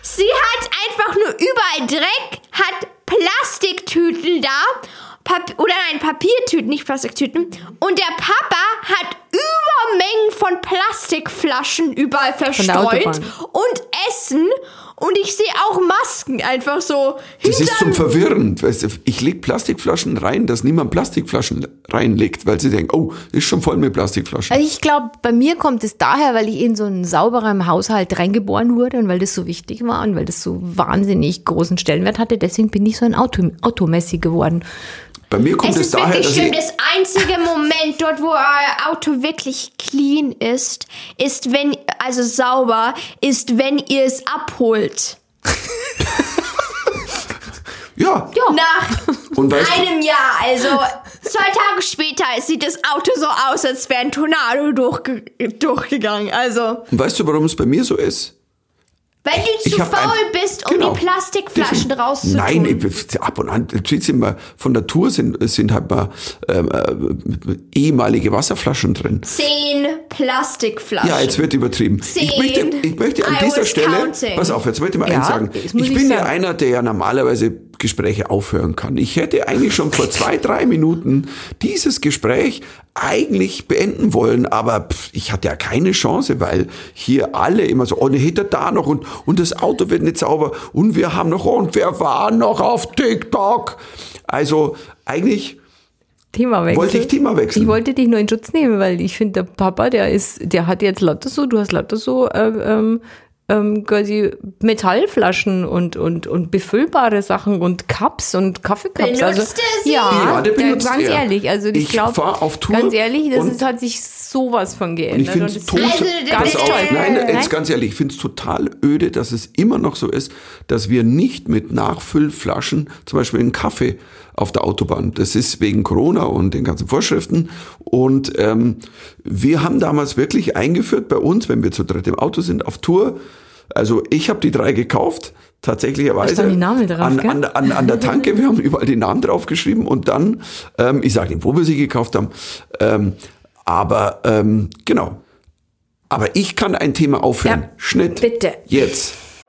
Speaker 2: Sie hat einfach nur überall Dreck, hat Plastiktüten da. Pap oder nein, Papiertüten, nicht Plastiktüten. Und der Papa hat Übermengen von Plastikflaschen überall verstreut und Essen. Und ich sehe auch Masken einfach so
Speaker 1: das ist zum Verwirren. Weißt du, ich lege Plastikflaschen rein, dass niemand Plastikflaschen reinlegt, weil sie denken, oh, ist schon voll mit Plastikflaschen.
Speaker 3: Also ich glaube, bei mir kommt es daher, weil ich in so einen sauberen Haushalt reingeboren wurde und weil das so wichtig war und weil das so wahnsinnig großen Stellenwert hatte. Deswegen bin ich so ein Auto, Automessi geworden.
Speaker 1: Bei mir kommt
Speaker 2: Es
Speaker 1: es,
Speaker 2: ist
Speaker 1: daher,
Speaker 2: wirklich
Speaker 1: dass
Speaker 2: schlimm.
Speaker 1: ich,
Speaker 2: Das einzige Moment dort, wo euer Auto wirklich clean ist, ist wenn, also sauber, ist, wenn ihr es abholt.
Speaker 1: ja,
Speaker 2: Nach
Speaker 1: und weißt du,
Speaker 2: einem Jahr, also zwei Tage später, sieht das Auto so aus, als wäre ein Tornado durchge durchgegangen. Also,
Speaker 1: und weißt du, warum es bei mir so ist?
Speaker 2: Wenn du zu faul
Speaker 1: ein-
Speaker 2: bist, um
Speaker 1: Genau.
Speaker 2: die Plastikflaschen
Speaker 1: Defin-
Speaker 2: rauszutun.
Speaker 1: Nein, ich, ab und an sind wir von der Tour sind, sind halt mal ähm, äh, ehemalige Wasserflaschen drin.
Speaker 2: Zehn Plastikflaschen.
Speaker 1: Ja, jetzt wird übertrieben.
Speaker 2: Zehn.
Speaker 1: Ich möchte, ich möchte an
Speaker 2: I
Speaker 1: dieser Stelle,
Speaker 2: counting.
Speaker 1: pass auf, jetzt möchte ich mal
Speaker 3: Ja,
Speaker 1: eins sagen.
Speaker 3: das
Speaker 1: Ich
Speaker 3: ich
Speaker 1: bin ja
Speaker 3: sagen.
Speaker 1: einer, der ja normalerweise Gespräche aufhören kann. Ich hätte eigentlich schon vor zwei, drei Minuten dieses Gespräch eigentlich beenden wollen, aber pff, ich hatte ja keine Chance, weil hier alle immer so, oh, ne, hätte da noch und, und das Auto wird nicht sauber und wir haben noch, und wer war noch auf TikTok? Also eigentlich
Speaker 3: Themawechsel.
Speaker 1: Wollte ich Thema wechseln?
Speaker 3: Ich wollte dich nur in Schutz nehmen, weil ich finde, der Papa, der ist, der hat jetzt lauter so, du hast lauter so äh, ähm, ähm, quasi Metallflaschen und, und, und befüllbare Sachen und Cups und Kaffeecups.
Speaker 2: Benutzt
Speaker 3: also,
Speaker 2: er sie?
Speaker 3: Ja,
Speaker 1: Ja, benutzt
Speaker 3: ganz
Speaker 1: er.
Speaker 3: ehrlich. Also ich,
Speaker 1: Ich
Speaker 3: glaube, ganz ehrlich, das ist, hat sich sowas von geändert.
Speaker 1: Ich finde es
Speaker 2: Also,
Speaker 3: ganz
Speaker 1: auf,
Speaker 3: toll.
Speaker 1: nein,
Speaker 3: Nein?
Speaker 1: jetzt ganz ehrlich, ich finde es total öde, dass es immer noch so ist, dass wir nicht mit Nachfüllflaschen, zum Beispiel einen Kaffee auf der Autobahn, das ist wegen Corona und den ganzen Vorschriften. Und ähm, wir haben damals wirklich eingeführt bei uns, wenn wir zu dritt im Auto sind, auf Tour. Also ich habe die drei gekauft, tatsächlicherweise.
Speaker 3: Die Namen drauf,
Speaker 1: an, an, an, an der Tanke, wir haben überall die Namen draufgeschrieben und dann, ähm, ich sage nicht, wo wir sie gekauft haben, ähm, aber ähm, genau. Aber ich kann ein Thema aufhören.
Speaker 3: Ja,
Speaker 1: Schnitt.
Speaker 3: bitte.
Speaker 1: Jetzt.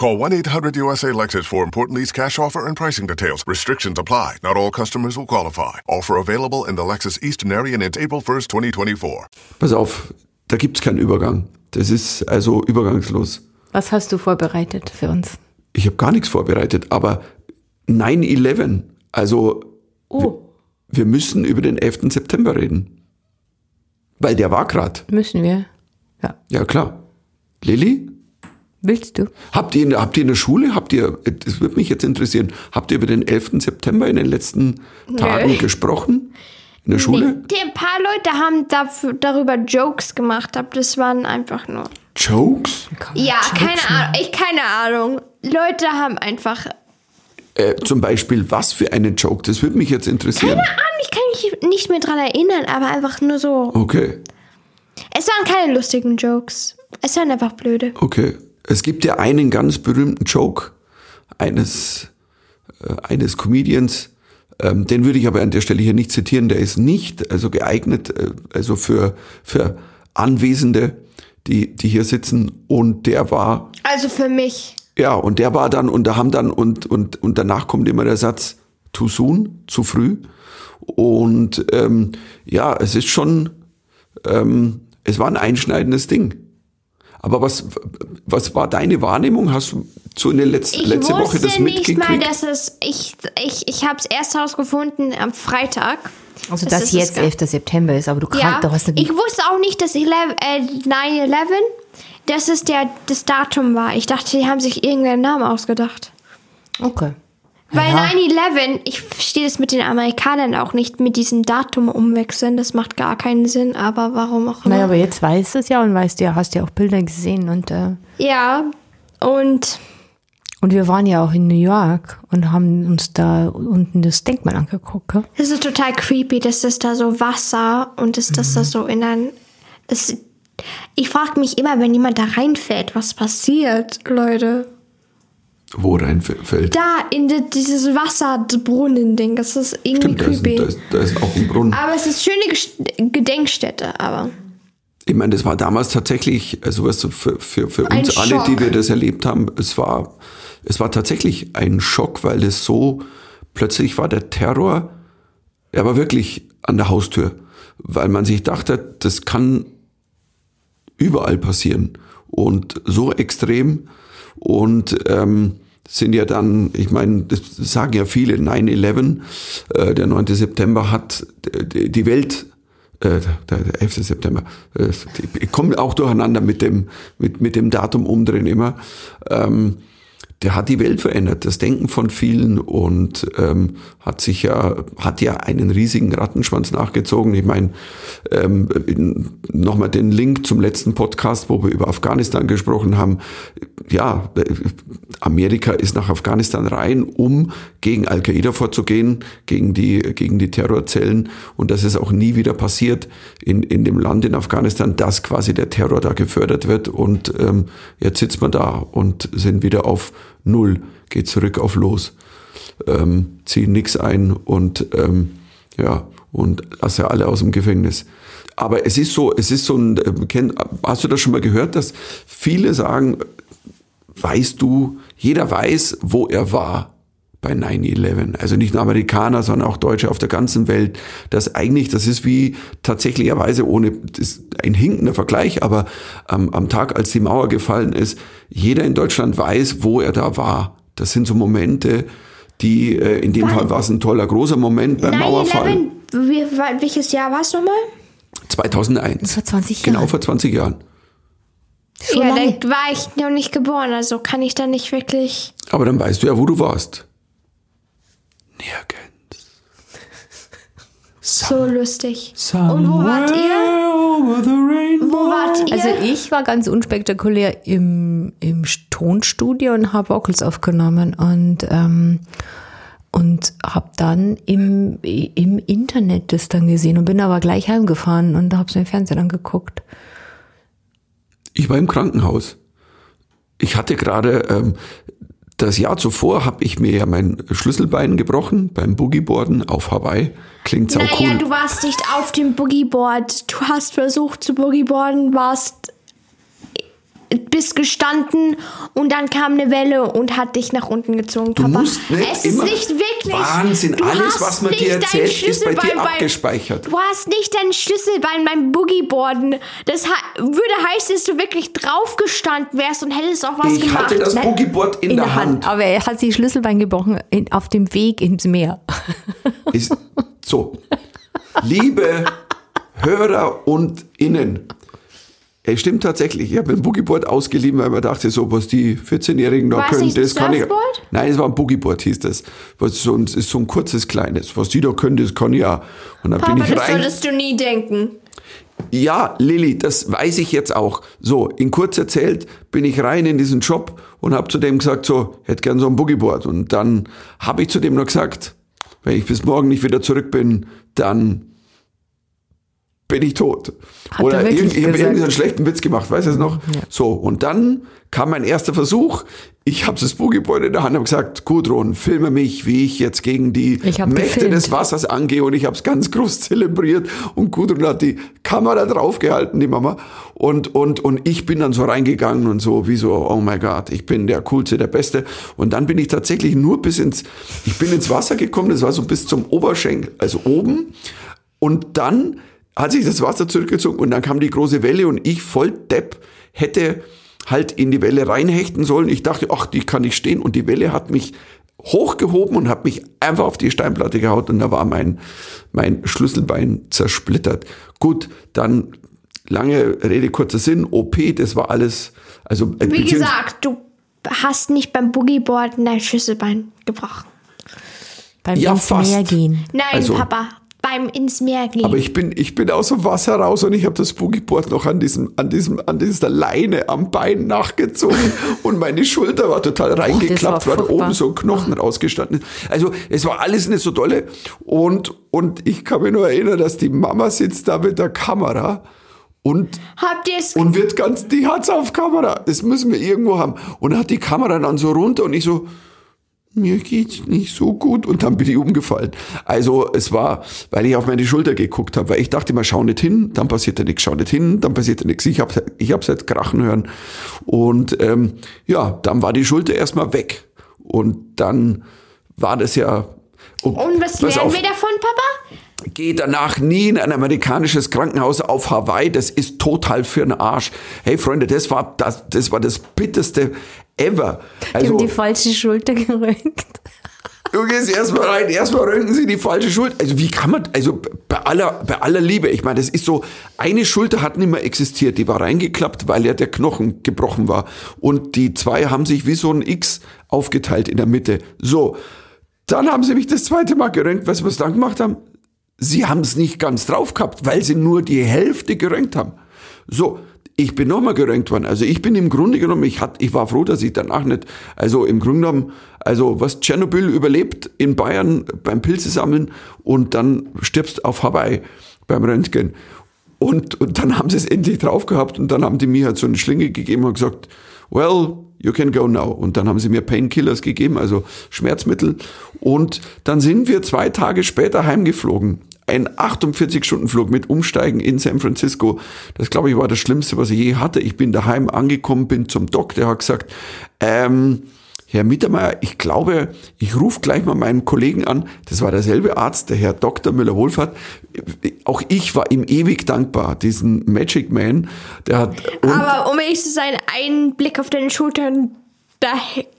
Speaker 4: Call 1-800-USA-LEXUS for important lease cash offer and pricing details. Restrictions apply. Not all customers will qualify. Offer available in the Lexus Eastern area and it's April 1st, 2024.
Speaker 1: Pass auf, da gibt's keinen Übergang. Das ist also übergangslos.
Speaker 3: Was hast du vorbereitet für uns?
Speaker 1: Ich habe gar nichts vorbereitet, aber 9-11, also
Speaker 3: Oh,
Speaker 1: wir müssen über den 11. September reden. Weil der war grad.
Speaker 3: müssen wir. Ja.
Speaker 1: Ja, klar. Lilly?
Speaker 3: Willst du?
Speaker 1: Habt ihr, in, habt ihr in der Schule, habt ihr, das würde mich jetzt interessieren, habt ihr über den 11. September in den letzten Tagen gesprochen? In der Schule?
Speaker 2: Die, ein paar Leute haben dafür, darüber Jokes gemacht, aber das waren einfach nur.
Speaker 1: Jokes?
Speaker 2: Ja, keine Ahnung. Ich keine Ahnung. Leute haben einfach.
Speaker 1: Äh, zum Beispiel, was für einen Joke? Das würde mich jetzt interessieren.
Speaker 2: Keine Ahnung, ich kann mich nicht mehr dran erinnern, aber einfach nur so.
Speaker 1: Okay,
Speaker 2: Es waren keine lustigen Jokes. Es waren einfach blöde.
Speaker 1: okay. Es gibt ja einen ganz berühmten Joke eines, äh, eines Comedians, ähm, den würde ich aber an der Stelle hier nicht zitieren, der ist nicht also geeignet, äh, also für, für Anwesende, die, die hier sitzen und der war
Speaker 2: Also für mich.
Speaker 1: Ja, und der war dann, und da haben dann, und, und, und danach kommt immer der Satz, too soon, zu früh. Und ähm, ja, es ist schon, ähm, es war ein einschneidendes Ding. Aber was, was war deine Wahrnehmung? Hast du so in der Letz
Speaker 2: Ich
Speaker 1: letzte
Speaker 2: wusste
Speaker 1: Woche das
Speaker 2: nicht mal,
Speaker 1: mitgekriegt?
Speaker 2: dass es. Ich, ich, ich habe es erst herausgefunden am Freitag.
Speaker 3: Also,
Speaker 2: Das
Speaker 3: dass jetzt
Speaker 2: es gar-
Speaker 3: 11. September ist, aber du, kann,
Speaker 2: Ja,
Speaker 3: du hast
Speaker 2: ich wusste auch nicht, dass 11, äh, 9-11, dass es der, das Datum war. Ich dachte, die haben sich irgendeinen Namen ausgedacht.
Speaker 3: Okay.
Speaker 2: Weil
Speaker 3: Ja.
Speaker 2: 9-11, ich verstehe das mit den Amerikanern auch nicht, mit diesem Datum umwechseln. Das macht gar keinen Sinn, aber warum auch immer.
Speaker 3: Naja, aber jetzt weißt du es ja und weißt ja, hast ja auch Bilder gesehen und, äh,
Speaker 2: Ja, und
Speaker 3: und wir waren ja auch in New York und haben uns da unten das Denkmal angeguckt. Gell?
Speaker 2: es ist total creepy, dass das da so Wasser und dass das
Speaker 3: Mhm.
Speaker 2: da so in ein. Es, ich frage mich immer, wenn jemand da reinfällt, was passiert, Leute.
Speaker 1: Wo reinfällt.
Speaker 2: Da in die, dieses Wasserbrunnen-Ding, das ist irgendwie
Speaker 1: Stimmt, da ist,
Speaker 2: creepy.
Speaker 1: da, ist, da ist auch ein Brunnen.
Speaker 2: aber es ist schöne Gest- Gedenkstätte, aber.
Speaker 1: Ich meine, das war damals tatsächlich, also was für, für, für
Speaker 2: Ein
Speaker 1: uns alle,
Speaker 2: Schock.
Speaker 1: die wir das erlebt haben, es war, es war tatsächlich ein Schock, weil es so, plötzlich war der Terror, er war wirklich an der Haustür, weil man sich dachte, das kann überall passieren und so extrem und ähm, sind ja dann, ich meine, das sagen ja viele, 9-11, äh, der 9. September hat die Welt äh, der, der 11. September. Äh, ich komme auch durcheinander mit dem, mit, mit dem Datum umdrehen immer. Ähm, der hat die Welt verändert, das Denken von vielen und ähm, hat sich ja, hat ja einen riesigen Rattenschwanz nachgezogen. Ich meine, ähm, nochmal den Link zum letzten Podcast, wo wir über Afghanistan gesprochen haben. Ja, Amerika ist nach Afghanistan rein, um gegen Al-Qaida vorzugehen, gegen die, gegen die Terrorzellen. Und das ist auch nie wieder passiert in, in dem Land in Afghanistan, dass quasi der Terror da gefördert wird. Und ähm, jetzt sitzt man da und sind wieder auf Null, geht zurück auf Los, ähm, ziehen nichts ein und ähm, ja, und lasse alle aus dem Gefängnis. Aber es ist so, es ist so ein, äh, hast du das schon mal gehört, dass viele sagen, weißt du, jeder weiß, wo er war bei 9-11. Also nicht nur Amerikaner, sondern auch Deutsche auf der ganzen Welt. Das eigentlich, das ist wie tatsächlicherweise ohne, das ist ein hinkender Vergleich, aber ähm, am Tag, als die Mauer gefallen ist, jeder in Deutschland weiß, wo er da war. Das sind so Momente, die, äh, in dem Fall war es ein toller, großer Moment beim Mauerfall.
Speaker 2: 9-11, wie- welches Jahr war es nochmal?
Speaker 1: 2001.
Speaker 3: Vor 20
Speaker 1: Genau
Speaker 3: Jahren.
Speaker 1: vor 20 Jahren.
Speaker 3: Schon
Speaker 2: ja,
Speaker 3: lange.
Speaker 2: da war ich noch nicht geboren, also kann ich da nicht wirklich.
Speaker 1: Aber dann weißt du ja, wo du warst. Nirgends.
Speaker 2: So lustig. Und wo wart ihr? Wo wart ihr?
Speaker 3: Also ich war ganz unspektakulär im, im Tonstudio und habe Vocals aufgenommen und ähm, und habe dann im, im Internet das dann gesehen und bin aber gleich heimgefahren und habe es im Fernsehen angeguckt.
Speaker 1: Ich war im Krankenhaus. Ich hatte gerade, ähm, das Jahr zuvor habe ich mir ja mein Schlüsselbein gebrochen beim Boogieboarden auf Hawaii. Klingt sau
Speaker 2: naja,
Speaker 1: cool.
Speaker 2: du warst nicht auf dem Boogieboard. Du hast versucht zu Boogieboarden, warst bist gestanden und dann kam eine Welle und hat dich nach unten gezogen,
Speaker 1: Du
Speaker 2: Papa.
Speaker 1: musst nicht
Speaker 2: es ist
Speaker 1: immer-
Speaker 2: nicht wirklich.
Speaker 1: Wahnsinn,
Speaker 2: du
Speaker 1: alles,
Speaker 2: hast
Speaker 1: was man
Speaker 2: nicht
Speaker 1: dir
Speaker 2: dein
Speaker 1: erzählt, ist bei dir
Speaker 2: Schlüsselbein
Speaker 1: abgespeichert.
Speaker 2: Du hast nicht dein Schlüsselbein beim Boogieboarden. Das würde heißen, dass du wirklich draufgestanden wärst und hättest auch was
Speaker 1: Ich
Speaker 2: gemacht.
Speaker 1: hatte das Boogieboard in, der Hand.
Speaker 3: Aber er hat sich Schlüsselbein gebrochen in, auf dem Weg ins Meer.
Speaker 1: Ist, so. Liebe Hörer und Innen. Es stimmt tatsächlich. Ich habe ein Boogieboard ausgeliehen, weil man dachte, so, was die 14-Jährigen da können,
Speaker 2: nicht ein
Speaker 1: das kann ich. Nein, es war ein Boogieboard, hieß das. Was so ein, ist so ein kurzes, kleines. Was die da können, das kann ich auch. Und dann
Speaker 2: Papa,
Speaker 1: bin ich
Speaker 2: das
Speaker 1: rein.
Speaker 2: solltest du nie denken.
Speaker 1: Ja, Lilly, das weiß ich jetzt auch. So, in kurz erzählt bin ich rein in diesen Job und habe zu dem gesagt, so, hätte gern so ein Boogieboard. Und dann habe ich zu dem noch gesagt, wenn ich bis morgen nicht wieder zurück bin, dann bin ich tot.
Speaker 3: Hat
Speaker 1: Oder
Speaker 3: er
Speaker 1: irgend, ich habe
Speaker 3: gesagt?
Speaker 1: irgendeinen schlechten Witz gemacht, weißt du es noch? So, und dann kam mein erster Versuch. Ich habe das Boogieboard in der Hand und gesagt, Gudrun, filme mich, wie ich jetzt gegen die Mächte
Speaker 3: gefilmt.
Speaker 1: des Wassers angehe und ich habe es ganz groß zelebriert und Gudrun hat die Kamera draufgehalten, die Mama und und und ich bin dann so reingegangen und so wie so oh mein Gott, ich bin der coolste, der beste und dann bin ich tatsächlich nur bis ins ich bin ins Wasser gekommen, das war so bis zum Oberschenkel, also oben und dann hat sich das Wasser zurückgezogen und dann kam die große Welle und ich voll Depp hätte halt in die Welle reinhechten sollen. Ich dachte, ach, die kann ich stehen und die Welle hat mich hochgehoben und hat mich einfach auf die Steinplatte gehaut und da war mein, mein Schlüsselbein zersplittert. Gut, dann lange Rede, kurzer Sinn, OP, das war alles, also äh,
Speaker 2: Wie gesagt, du hast nicht beim Boogieboarden dein Schlüsselbein gebrochen.
Speaker 3: Beim
Speaker 1: Ja, fast.
Speaker 3: Meer gehen.
Speaker 2: Nein,
Speaker 1: Also-
Speaker 2: Papa, beim ins Meer gehen.
Speaker 1: Aber ich bin, ich bin aus dem Wasser raus und ich habe das Boogieboard noch an diesem, an diesem, an dieser Leine am Bein nachgezogen und meine Schulter war total reingeklappt,
Speaker 3: war
Speaker 1: weil oben so ein Knochen rausgestanden ist. Also es war alles nicht so dolle und, und ich kann mich nur erinnern, dass die Mama sitzt da mit der Kamera und und wird ganz, die hat's auf Kamera. Das müssen wir irgendwo haben. Und hat die Kamera dann so runter und ich so, mir geht's nicht so gut. Und dann bin ich umgefallen. Also es war, weil ich auf meine Schulter geguckt habe, weil ich dachte immer, schau nicht hin, dann passiert ja nichts, schau nicht hin, dann passiert ja nichts. Ich hab's, ich hab's halt krachen hören. Und ähm, ja, dann war die Schulter erstmal weg. Und dann war das ja.
Speaker 2: Und was lernen
Speaker 1: auf.
Speaker 2: wir davon, Papa?
Speaker 1: Geh danach nie in ein amerikanisches Krankenhaus auf Hawaii. Das ist total für den Arsch. Hey Freunde, das war das, das war das bitterste ever.
Speaker 3: Die
Speaker 1: Also,
Speaker 3: haben die falsche Schulter gerönt.
Speaker 1: du gehst erstmal rein, erstmal röntgen sie die falsche Schulter. Also wie kann man, also bei aller, bei aller Liebe, ich meine, das ist so, eine Schulter hat nicht mehr existiert, die war reingeklappt, weil ja der Knochen gebrochen war. Und die zwei haben sich wie so ein X aufgeteilt in der Mitte. So, dann haben sie mich das zweite Mal geröntgt. Weißt du, was sie dann gemacht haben? Sie haben es nicht ganz drauf gehabt, weil sie nur die Hälfte geröntgt haben. So, ich bin nochmal geröntgt worden. Also ich bin im Grunde genommen, ich, hat, ich war froh, dass ich danach nicht, also im Grunde genommen, also was Tschernobyl überlebt in Bayern beim Pilze sammeln und dann stirbst auf Hawaii beim Röntgen. Und, und dann haben sie es endlich drauf gehabt und dann haben die mir halt so eine Schlinge gegeben und gesagt, well, you can go now. Und dann haben sie mir Painkillers gegeben, also Schmerzmittel. Und dann sind wir zwei Tage später heimgeflogen. Ein 48-Stunden-Flug mit Umsteigen in San Francisco. Das, glaube ich, war das Schlimmste, was ich je hatte. Ich bin daheim angekommen, bin zum Doc, der hat gesagt, ähm, Herr Mittermeier, ich glaube, ich rufe gleich mal meinen Kollegen an. Das war derselbe Arzt, der Herr Dr. Müller-Wohlfahrt. Auch ich war ihm ewig dankbar, diesen Magic Man. Der hat,
Speaker 2: Aber um ehrlich zu sein, ein Blick auf deine Schultern, da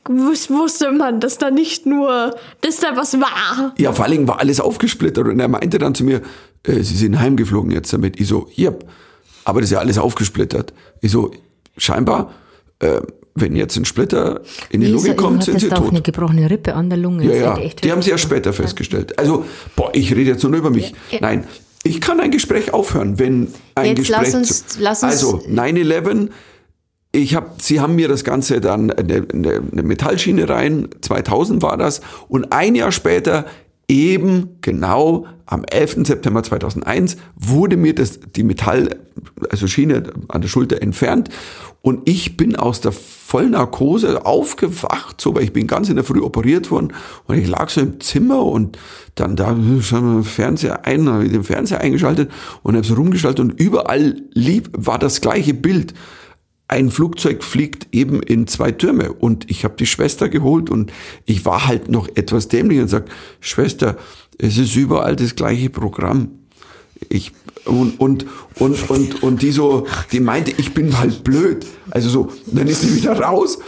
Speaker 2: wus- wusste man, dass da nicht nur, dass da was war.
Speaker 1: ja, vor allen Dingen war alles aufgesplittert. Und er meinte dann zu mir, äh, Sie sind heimgeflogen jetzt damit. Ich so, yep. Aber das ist ja alles aufgesplittert. Ich so, scheinbar, äh, wenn jetzt ein Splitter in die
Speaker 3: Wie,
Speaker 1: Lunge
Speaker 3: so-
Speaker 1: kommt, sind sie tot.
Speaker 3: eine gebrochene Rippe an der Lunge?
Speaker 1: Ja, ja, die haben sie ja später festgestellt. Also, boah, ich rede jetzt nur über mich.
Speaker 3: Ja.
Speaker 1: Nein, ich kann ein Gespräch aufhören, wenn ein
Speaker 3: Jetzt
Speaker 1: Gespräch...
Speaker 3: lass uns- lass uns-
Speaker 1: also, 9-11, ich hab, sie haben mir das Ganze dann, eine, eine, eine Metallschiene rein, 2000 war das, und ein Jahr später, eben genau am 11. September 2001, wurde mir das, die Metall, also Schiene an der Schulter entfernt und ich bin aus der Vollnarkose aufgewacht, so, weil ich bin ganz in der Früh operiert worden und ich lag so im Zimmer und dann da wir Fernseher ein, den Fernseher eingeschaltet und habe so rumgeschaltet und überall lieb war das gleiche Bild. Ein Flugzeug fliegt eben in zwei Türme und ich habe die Schwester geholt und ich war halt noch etwas dämlich und sag, Schwester, es ist überall das gleiche Programm. Ich und und und und und die so, die meinte, ich bin halt blöd. Also so, dann ist sie wieder raus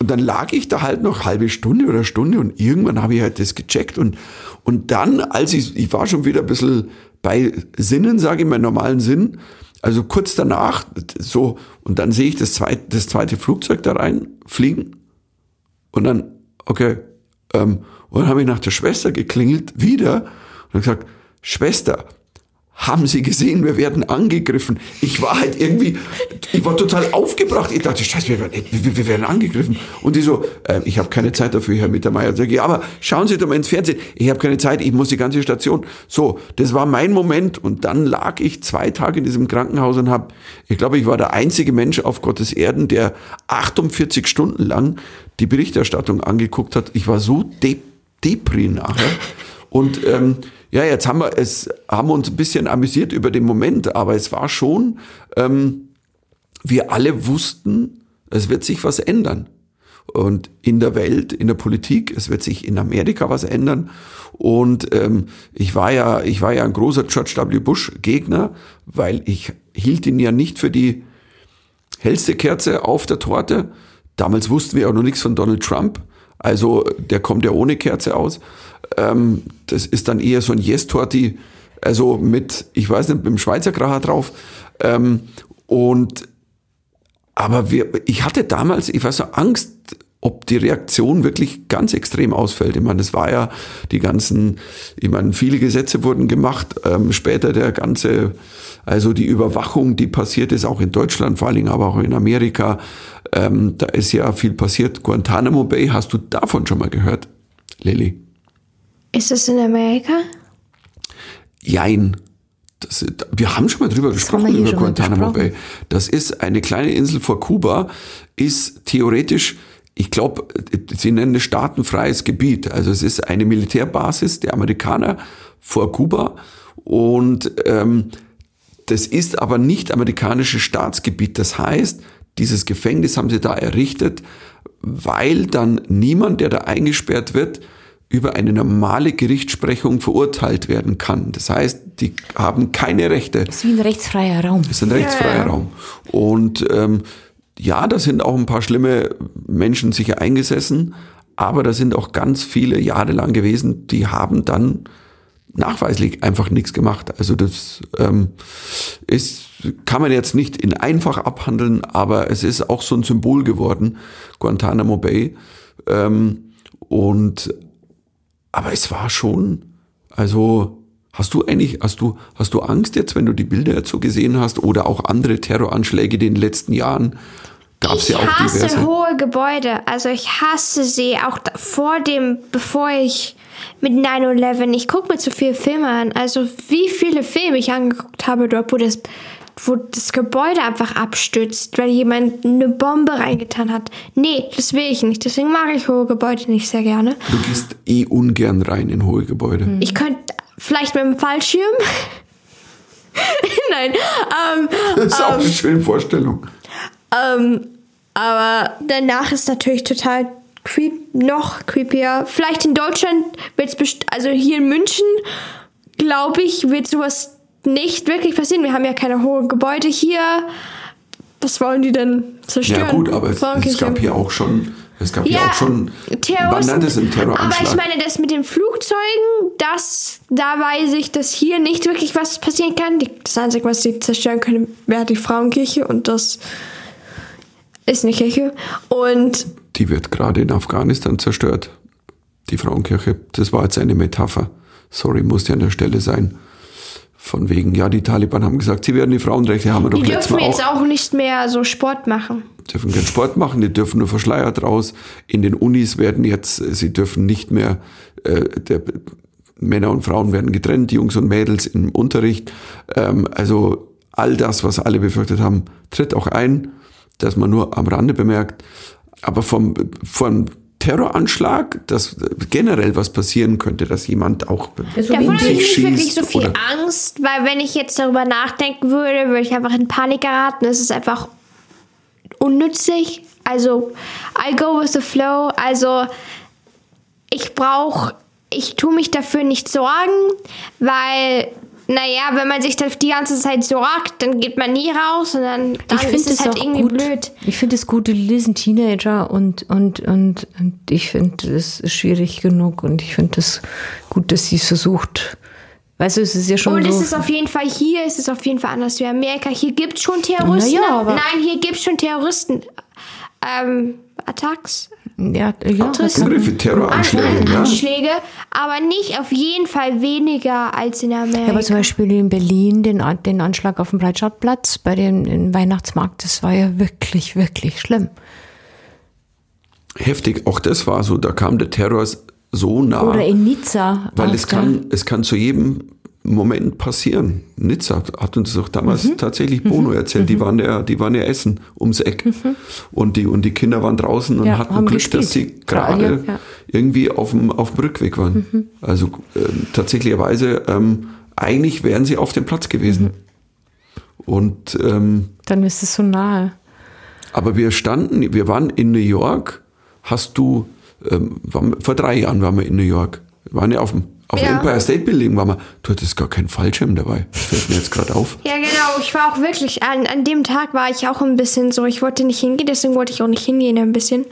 Speaker 1: und dann lag ich da halt noch halbe Stunde oder Stunde und irgendwann habe ich halt das gecheckt und und dann, als ich ich war schon wieder ein bisschen bei Sinnen, sage ich mal, normalen Sinn, also kurz danach so und dann sehe ich das zweite das zweite Flugzeug da reinfliegen und dann okay ähm, und dann habe ich nach der Schwester geklingelt wieder und gesagt Schwester haben Sie gesehen, wir werden angegriffen. Ich war halt irgendwie, ich war total aufgebracht. Ich dachte, scheiße, wir werden, wir, werden angegriffen. Und die so, äh, ich habe keine Zeit dafür, Herr Mittermeier. Sag ich, aber schauen Sie doch mal ins Fernsehen. Ich habe keine Zeit, ich muss die ganze Station. So, das war mein Moment. Und dann lag ich zwei Tage in diesem Krankenhaus und habe, ich glaube, ich war der einzige Mensch auf Gottes Erden, der 48 Stunden lang die Berichterstattung angeguckt hat. Ich war so de depri nachher. Und ähm, ja, jetzt haben wir es, haben uns ein bisschen amüsiert über den Moment, aber es war schon, ähm, wir alle wussten, es wird sich was ändern. Und in der Welt, in der Politik, es wird sich in Amerika was ändern. Und ähm, ich war ja, ich war ja ein großer George W. Bush Gegner, weil ich hielt ihn ja nicht für die hellste Kerze auf der Torte. Damals wussten wir auch noch nichts von Donald Trump. Also der kommt ja ohne Kerze aus. Ähm, das ist dann eher so ein Yes-Torti, also mit, ich weiß nicht, mit dem Schweizer Kracher drauf. Ähm, und aber wir, ich hatte damals, ich war so Angst, ob die Reaktion wirklich ganz extrem ausfällt. Ich meine, es war ja die ganzen, ich meine, viele Gesetze wurden gemacht. Ähm, später der ganze, also die Überwachung, die passiert ist, auch in Deutschland, vor allen Dingen aber auch in Amerika. Ähm, da ist ja viel passiert. Guantanamo Bay, hast du davon schon mal gehört, Lilly?
Speaker 2: Ist das in Amerika?
Speaker 1: Jein. Das, wir haben schon mal drüber gesprochen,
Speaker 3: wir hier
Speaker 1: über Guantanamo Bay. Das ist eine kleine Insel vor Kuba, ist theoretisch, ich glaube, sie nennen es staatenfreies Gebiet. Also es ist eine Militärbasis der Amerikaner vor Kuba und ähm, das ist aber nicht amerikanisches Staatsgebiet. Das heißt, dieses Gefängnis haben sie da errichtet, weil dann niemand, der da eingesperrt wird, über eine normale Gerichtssprechung verurteilt werden kann. Das heißt, die haben keine Rechte.
Speaker 3: Das ist wie ein rechtsfreier Raum.
Speaker 1: Das ist ein rechtsfreier Raum. Und ähm, ja, da sind auch ein paar schlimme Menschen sicher eingesessen, aber da sind auch ganz viele Jahre lang gewesen, die haben dann nachweislich einfach nichts gemacht. Also das ähm, ist, kann man jetzt nicht in einfach abhandeln, aber es ist auch so ein Symbol geworden, Guantanamo Bay. Ähm, und aber es war schon, also hast du eigentlich, hast du, hast du Angst jetzt, wenn du die Bilder jetzt so gesehen hast oder auch andere Terroranschläge in den letzten Jahren? Gab es
Speaker 2: Ich
Speaker 1: ja auch
Speaker 2: hasse
Speaker 1: diverse.
Speaker 2: hohe Gebäude. Also ich hasse sie auch vor dem, bevor ich mit 9-11, ich gucke mir zu viele Filme an. Also wie viele Filme ich angeguckt habe dort, wo das, wo das Gebäude einfach abstürzt, weil jemand eine Bombe reingetan hat. Nee, das will ich nicht. Deswegen mag ich hohe Gebäude nicht sehr gerne.
Speaker 1: Du gehst eh ungern rein in hohe Gebäude.
Speaker 2: Ich könnte vielleicht mit dem Fallschirm. Nein, ähm,
Speaker 1: Das ist auch eine schöne Vorstellung.
Speaker 2: Ähm, aber danach ist natürlich total creep, noch creepier. Vielleicht in Deutschland wird es, also hier in München, glaube ich, wird sowas nicht wirklich passieren. Wir haben ja keine hohen Gebäude hier. Was wollen die denn zerstören?
Speaker 1: Ja gut, aber es, es gab hier auch schon, es gab hier
Speaker 2: Ja,
Speaker 1: auch schon, man
Speaker 2: Terroristen.
Speaker 1: nannte es einen
Speaker 2: Aber
Speaker 1: Terroranschlag.
Speaker 2: ich meine, das mit den Flugzeugen, das, da weiß ich, dass hier nicht wirklich was passieren kann. Das Einzige, was sie zerstören können, wäre die Frauenkirche und das ist eine Kirche. Und
Speaker 1: die wird gerade in Afghanistan zerstört. Die Frauenkirche. Das war jetzt eine Metapher. Sorry, musste an der Stelle sein. Von wegen, ja, die Taliban haben gesagt, sie werden die Frauenrechte haben wir doch
Speaker 2: die dürfen jetzt
Speaker 1: auch.
Speaker 2: auch nicht mehr so Sport machen.
Speaker 1: dürfen keinen Sport machen, die dürfen nur verschleiert raus. In den Unis werden jetzt, äh, sie dürfen nicht mehr, äh, der, Männer und Frauen werden getrennt, Jungs und Mädels im Unterricht. Ähm, also all das, was alle befürchtet haben, tritt auch ein, dass man nur am Rande bemerkt. Aber vom, vom Terroranschlag, dass generell was passieren könnte, dass jemand auch
Speaker 2: Davon
Speaker 1: um
Speaker 2: habe ich nicht wirklich so viel Angst, weil wenn ich jetzt darüber nachdenken würde, würde ich einfach in Panik geraten. Es ist einfach unnützlich. Also, I go with the flow. Also, ich brauche, ich tue mich dafür nicht sorgen, weil, naja, wenn man sich da die ganze Zeit sorgt, dann geht man nie raus und dann, dann
Speaker 3: ich finde
Speaker 2: ist es
Speaker 3: es
Speaker 2: halt irgendwie
Speaker 3: gut.
Speaker 2: blöd.
Speaker 3: Ich finde es gut, die sind Teenager und, und, und, und ich finde es schwierig genug und ich finde es gut, dass sie es versucht. Weißt du, es ist ja schon
Speaker 2: Und
Speaker 3: so.
Speaker 2: es ist auf jeden Fall hier, es ist auf jeden Fall anders wie Amerika. Hier gibt es schon Terroristen.
Speaker 3: Na ja, aber-
Speaker 2: Nein, hier gibt es schon Terroristen. Ähm, Attacks.
Speaker 3: Ja, ja, das kann,
Speaker 1: Begriffe, Terroranschläge,
Speaker 2: An-
Speaker 1: ja.
Speaker 2: Anschläge, aber nicht auf jeden Fall weniger als in Amerika.
Speaker 3: ja, aber zum Beispiel in Berlin, den, den Anschlag auf dem Breitscheidplatz bei dem Weihnachtsmarkt, das war ja wirklich, wirklich schlimm.
Speaker 1: heftig. Auch das war so, da kam der Terror so nah.
Speaker 3: Oder in Nizza.
Speaker 1: Weil es kann, es kann zu jedem Moment passieren. Nizza hat uns doch damals
Speaker 3: Mhm.
Speaker 1: tatsächlich Bono erzählt. Die waren ja, die waren ja essen ums Eck. Und die, und die Kinder waren draußen und
Speaker 3: Mhm. Ja,
Speaker 1: hatten Glück,
Speaker 3: gespielt.
Speaker 1: dass sie
Speaker 3: Gerade, ja.
Speaker 1: irgendwie auf dem, auf dem Rückweg waren.
Speaker 3: Mhm.
Speaker 1: Also äh, tatsächlicherweise, ähm, eigentlich wären sie auf dem Platz gewesen.
Speaker 3: Mhm.
Speaker 1: Und ähm,
Speaker 3: Dann ist es so nahe.
Speaker 1: aber wir standen, wir waren in New York. Hast du, ähm, vor drei Jahren waren wir in New York. Wir waren ja auf dem auf
Speaker 2: Ja.
Speaker 1: Empire State Building waren wir. Du hattest gar keinen Fallschirm dabei. Das fällt mir jetzt gerade auf.
Speaker 2: Ja, genau. Ich war auch wirklich, an, an dem Tag war ich auch ein bisschen so, ich wollte nicht hingehen, deswegen wollte ich auch nicht hingehen ein bisschen.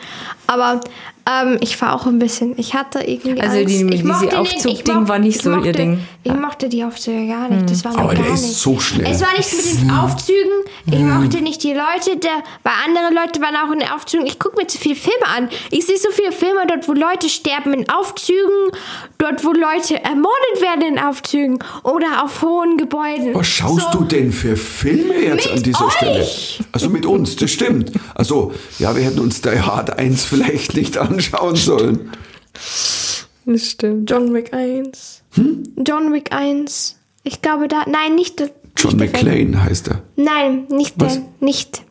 Speaker 2: Aber ähm, ich war auch ein bisschen, ich hatte irgendwie
Speaker 3: Also
Speaker 2: Angst.
Speaker 3: die-
Speaker 2: ich
Speaker 3: diese Aufzug-Ding war nicht
Speaker 2: ich
Speaker 3: so ihr
Speaker 2: mochte,
Speaker 3: Ding.
Speaker 2: Ich mochte die Aufzüge gar nicht, das war mir
Speaker 1: Aber
Speaker 2: gar
Speaker 1: der ist
Speaker 2: nicht.
Speaker 1: so schnell.
Speaker 2: Es war nichts mit den Aufzügen, ich mochte nicht die Leute, der, weil andere Leute waren auch in den Aufzügen. Ich gucke mir zu viele Filme an. Ich sehe so viele Filme dort, wo Leute sterben in Aufzügen, dort, wo Leute ermordet werden in Aufzügen oder auf hohen Gebäuden.
Speaker 1: Was schaust
Speaker 2: so.
Speaker 1: du denn für Filme jetzt
Speaker 2: Mit
Speaker 1: an dieser
Speaker 2: euch.
Speaker 1: Stelle? Also mit uns, das stimmt. Also, ja, wir hätten uns Die Hard 1 vielleicht nicht anschauen sollen.
Speaker 3: Das stimmt.
Speaker 2: John Wick 1. John Wick 1. Ich glaube da. Nein, nicht der.
Speaker 1: John
Speaker 2: nicht der.
Speaker 1: McClane heißt er.
Speaker 2: Nein, nicht
Speaker 1: Was?
Speaker 2: der. Nicht.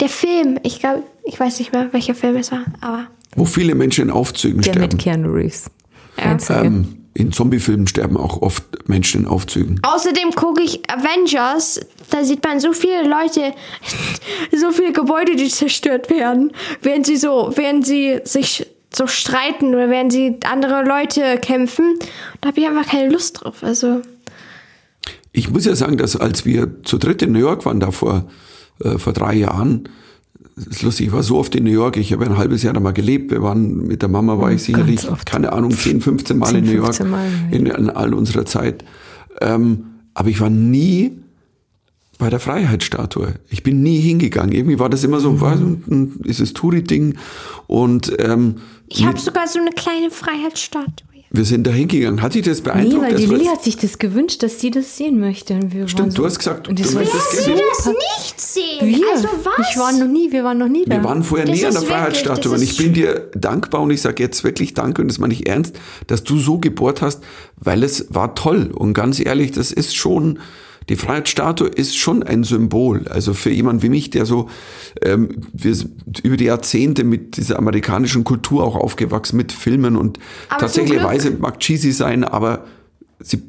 Speaker 2: Der Film. Ich glaube, ich weiß nicht mehr, welcher Film es war, aber.
Speaker 1: Wo viele Menschen in Aufzügen
Speaker 3: Der
Speaker 1: sterben.
Speaker 3: mit Keanu Reeves.
Speaker 2: Ja.
Speaker 1: Ähm, in Zombiefilmen sterben auch oft Menschen in Aufzügen.
Speaker 2: Außerdem gucke ich Avengers. Da sieht man so viele Leute, so viele Gebäude, die zerstört werden, während sie so, während sie sich so streiten oder während sie andere Leute kämpfen. Da habe ich einfach keine Lust drauf. Also.
Speaker 1: Ich muss ja sagen, dass als wir zu dritt in New York waren, da vor, äh, vor drei Jahren, das ist lustig, ich war so oft in New York, ich habe ein halbes Jahr da mal gelebt, wir waren, mit der Mama war ich sicherlich,
Speaker 3: oft.
Speaker 1: keine Ahnung, 10, 15 Mal
Speaker 3: 10,
Speaker 1: in New York,
Speaker 3: 15 Mal,
Speaker 1: in all unserer Zeit. Ähm, aber ich war nie bei der Freiheitsstatue. Ich bin nie hingegangen. Irgendwie war das immer so, was, ein, ist es Touri-Ding und ähm,
Speaker 2: Ich habe sogar so eine kleine Freiheitsstatue.
Speaker 1: wir sind da hingegangen. Hat dich das
Speaker 3: Nee,
Speaker 1: beeindruckt?
Speaker 3: weil die
Speaker 1: Das
Speaker 3: Lilly hat sich das gewünscht, dass sie das sehen möchte. Und wir
Speaker 1: Stimmt,
Speaker 3: so,
Speaker 1: du hast gesagt,
Speaker 3: und das
Speaker 1: du möchtest
Speaker 2: Sie
Speaker 1: gesehen.
Speaker 2: das nicht sehen.
Speaker 3: Wir,
Speaker 2: Also was?
Speaker 3: ich war noch nie, wir waren noch nie da.
Speaker 1: Wir waren vorher
Speaker 2: Das
Speaker 1: nie an der Freiheitsstatue
Speaker 2: das
Speaker 1: und ich bin dir dankbar und ich sage jetzt wirklich Danke und das meine ich ernst, dass du so gebohrt hast, weil es war toll und ganz ehrlich, das ist schon, die Freiheitsstatue ist schon ein Symbol. Also für jemand wie mich, der so ähm, wir sind über die Jahrzehnte mit dieser amerikanischen Kultur auch aufgewachsen, mit Filmen und
Speaker 2: Aber
Speaker 1: tatsächlicherweise mag cheesy sein, aber sie,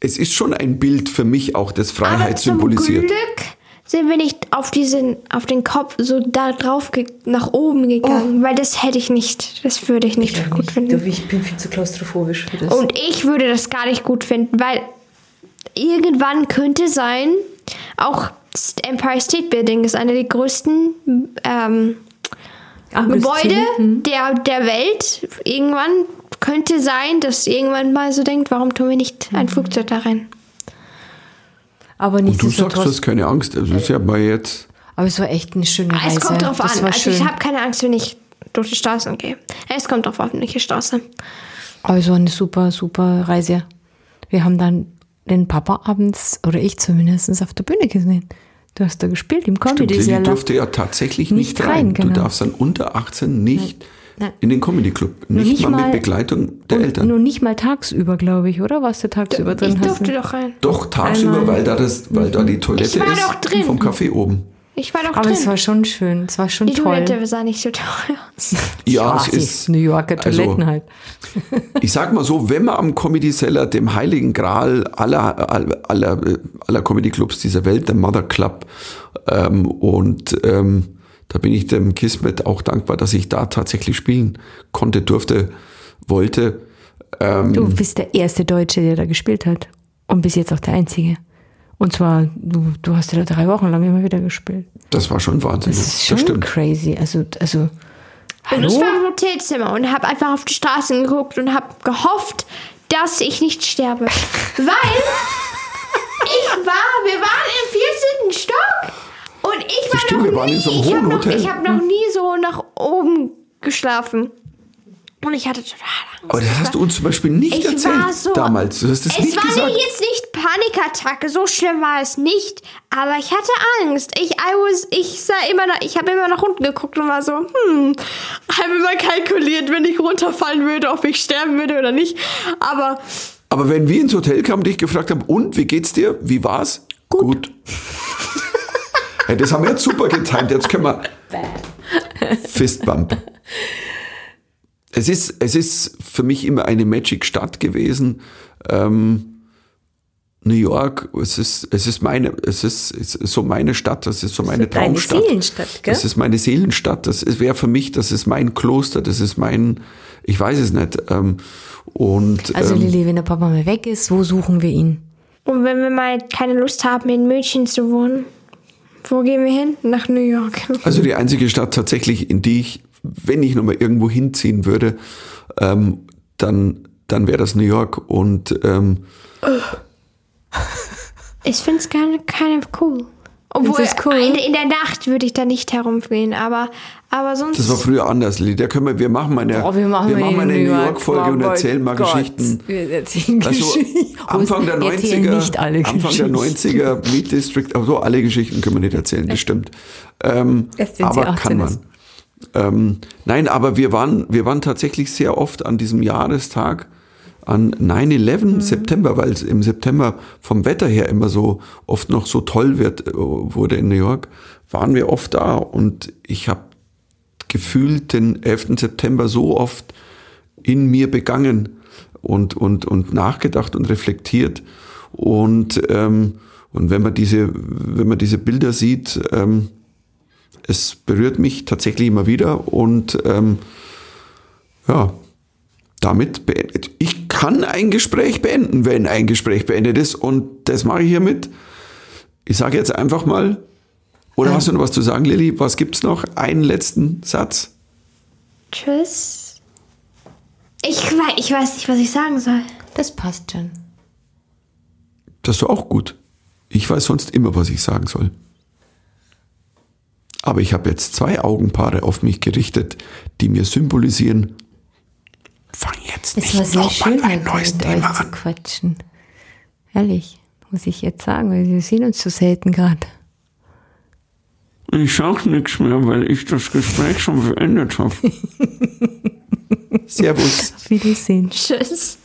Speaker 1: es ist schon ein Bild für mich auch, das Freiheit
Speaker 2: Aber zum
Speaker 1: symbolisiert.
Speaker 2: Glück sind wir nicht auf diesen, auf den Kopf so da drauf nach oben gegangen, weil das hätte ich nicht, das würde ich nicht gut finden.
Speaker 3: Ich bin viel zu klaustrophobisch für das.
Speaker 2: Und ich würde das gar nicht gut finden, weil irgendwann könnte sein, auch das Empire State Building ist einer der größten ähm, Gebäude der, der Welt. Irgendwann könnte sein, dass irgendwann mal so denkt, warum tun wir nicht ein Flugzeug da rein?
Speaker 3: Aber
Speaker 1: Und du sagst, du hast keine Angst. Also ist ja mal jetzt.
Speaker 3: Aber es war echt eine schöne Reise.
Speaker 2: Es kommt drauf
Speaker 3: das
Speaker 2: an. Also
Speaker 3: schön.
Speaker 2: ich habe keine Angst, wenn ich durch die Straßen gehe. Es kommt drauf an, welche Straße.
Speaker 3: Aber es war eine super, super Reise. Wir haben dann den Papa abends, oder ich zumindest, auf der Bühne gesehen. Du hast da gespielt im
Speaker 1: Stimmt,
Speaker 3: Comedy
Speaker 1: Lilly
Speaker 3: Cellar.
Speaker 1: durfte ja tatsächlich nicht,
Speaker 3: Nicht
Speaker 1: rein.
Speaker 3: rein, genau.
Speaker 1: Du darfst dann unter 18 nicht
Speaker 3: Nein.
Speaker 1: in den Comedy Club. Nicht,
Speaker 3: nicht
Speaker 1: mal,
Speaker 3: mal-
Speaker 1: mit Begleitung der
Speaker 3: Und
Speaker 1: Eltern.
Speaker 3: Nur nicht mal tagsüber, glaube ich, oder? Warst du tagsüber drin?
Speaker 2: Ich
Speaker 3: Hast
Speaker 2: durfte
Speaker 3: du-
Speaker 2: doch rein.
Speaker 1: Doch, tagsüber,
Speaker 3: Einmal.
Speaker 1: weil da, das, weil da die Toilette
Speaker 2: Ich war
Speaker 1: ist
Speaker 2: doch drin.
Speaker 1: vom Café oben.
Speaker 2: Ich war doch
Speaker 3: Aber
Speaker 2: drin.
Speaker 3: es war schon schön. Es war schon
Speaker 2: die
Speaker 3: toll.
Speaker 2: Toilette sah nicht so toll aus.
Speaker 1: Ja, es ist.
Speaker 3: New Yorker Toiletten
Speaker 1: also,
Speaker 3: halt.
Speaker 1: Ich sag mal so, wenn man am Comedy Cellar, dem heiligen Gral aller, aller, aller, aller Comedy Clubs dieser Welt, der Mother Club, ähm, und ähm, da bin ich dem Kismet auch dankbar, dass ich da tatsächlich spielen konnte, durfte, wollte. Ähm,
Speaker 3: Du bist der erste Deutsche, der da gespielt hat. Und bis jetzt auch der einzige. Und zwar, du, du hast ja da drei Wochen lang immer wieder gespielt.
Speaker 1: Das war schon Wahnsinn.
Speaker 3: Das ist schon
Speaker 1: stimmt.
Speaker 3: crazy. Also, also,
Speaker 2: Und ich war im Hotelzimmer und habe einfach auf die Straßen geguckt und habe gehofft, dass ich nicht sterbe. Weil ich war, wir waren im 14. Stock und ich war
Speaker 1: stimmt,
Speaker 2: noch
Speaker 1: wir waren
Speaker 2: nie,
Speaker 1: in so einem
Speaker 2: ich habe noch, ich hab noch nie so nach oben geschlafen. Und ich hatte total Angst.
Speaker 1: Aber das hast du uns zum Beispiel nicht
Speaker 2: Ich
Speaker 1: erzählt
Speaker 2: war so.
Speaker 1: damals. Du hast es
Speaker 2: es
Speaker 1: nicht
Speaker 2: war
Speaker 1: gesagt.
Speaker 2: mir jetzt nicht Panikattacke, so schlimm war es nicht, aber ich hatte Angst. Ich, I was, ich sah immer nach, ich habe immer nach unten geguckt und war so, hm, habe immer kalkuliert, wenn ich runterfallen würde, ob ich sterben würde oder nicht. Aber
Speaker 1: Aber wenn wir ins Hotel kamen und dich gefragt haben, und wie geht's dir? Wie war's? Gut. hey, das haben wir jetzt super getimt. Jetzt können wir Fistbump. Es ist, es ist für mich immer eine Magic-Stadt gewesen. Ähm, New York, es ist, es ist meine, es ist, es ist so meine Stadt, das ist so meine
Speaker 3: deine
Speaker 1: Traumstadt.
Speaker 3: Seelenstadt, gell?
Speaker 1: Das ist meine Seelenstadt. Das wäre für mich, das ist mein Kloster, das ist mein, ich weiß es nicht. Ähm, und
Speaker 3: also
Speaker 1: ähm,
Speaker 3: Lilly, wenn der Papa mal weg ist, wo suchen wir ihn?
Speaker 2: und wenn wir mal keine Lust haben, in München zu wohnen, wo gehen wir hin? Nach New York.
Speaker 1: Also die einzige Stadt tatsächlich, in die ich, wenn ich nochmal irgendwo hinziehen würde, ähm, dann, dann wäre das New York. Und ähm,
Speaker 2: Ich finde es keine, keine cool. Obwohl,
Speaker 3: ist cool.
Speaker 2: in, in der Nacht würde ich da nicht herumgehen, aber, aber sonst.
Speaker 1: das war früher anders, Lili. Da können wir, wir machen mal eine,
Speaker 3: Oh, wir machen,
Speaker 1: mal eine New York-Folge und erzählen mal
Speaker 3: Gott.
Speaker 1: Geschichten.
Speaker 3: Wir erzählen
Speaker 1: Also
Speaker 3: Geschichten.
Speaker 1: Anfang der
Speaker 3: Wir erzählen
Speaker 1: 90er,
Speaker 3: nicht alle
Speaker 1: Anfang der
Speaker 3: Geschichten.
Speaker 1: 90er Meat District, aber so alle Geschichten können wir nicht erzählen, das stimmt. Ähm, aber
Speaker 3: 18
Speaker 1: kann man. Ähm, nein, aber wir waren, wir waren tatsächlich sehr oft an diesem Jahrestag an 9-11
Speaker 3: Mhm.
Speaker 1: September, weil es im September vom Wetter her immer so oft noch so toll wird, äh, wurde in New York, waren wir oft da und ich habe gefühlt den 11. September so oft in mir begangen und, und, und nachgedacht und reflektiert. Und, ähm, und wenn man diese, wenn man diese Bilder sieht, ähm, es berührt mich tatsächlich immer wieder und ähm, ja, damit beendet. Ich kann ein Gespräch beenden, wenn ein Gespräch beendet ist und das mache ich hiermit. Ich sage jetzt einfach mal, oder hast du noch was zu sagen, Lilly? Was gibt's noch? Einen letzten Satz?
Speaker 2: Tschüss. Ich, ich weiß nicht, was ich sagen soll.
Speaker 3: Das passt schon.
Speaker 1: Das ist doch auch gut. Ich weiß sonst immer, was ich sagen soll. Aber ich habe jetzt zwei Augenpaare auf mich gerichtet, die mir symbolisieren, fang jetzt
Speaker 3: Es
Speaker 1: nicht
Speaker 3: war sehr
Speaker 1: noch
Speaker 3: schön,
Speaker 1: mal ein neues
Speaker 3: mit
Speaker 1: Thema
Speaker 3: euch zu
Speaker 1: an.
Speaker 3: quatschen. Ehrlich, muss ich jetzt sagen, weil wir sehen uns so selten gerade.
Speaker 1: Ich sag nichts mehr, weil ich das Gespräch schon beendet habe. Servus.
Speaker 3: Auf Wiedersehen.
Speaker 2: Tschüss.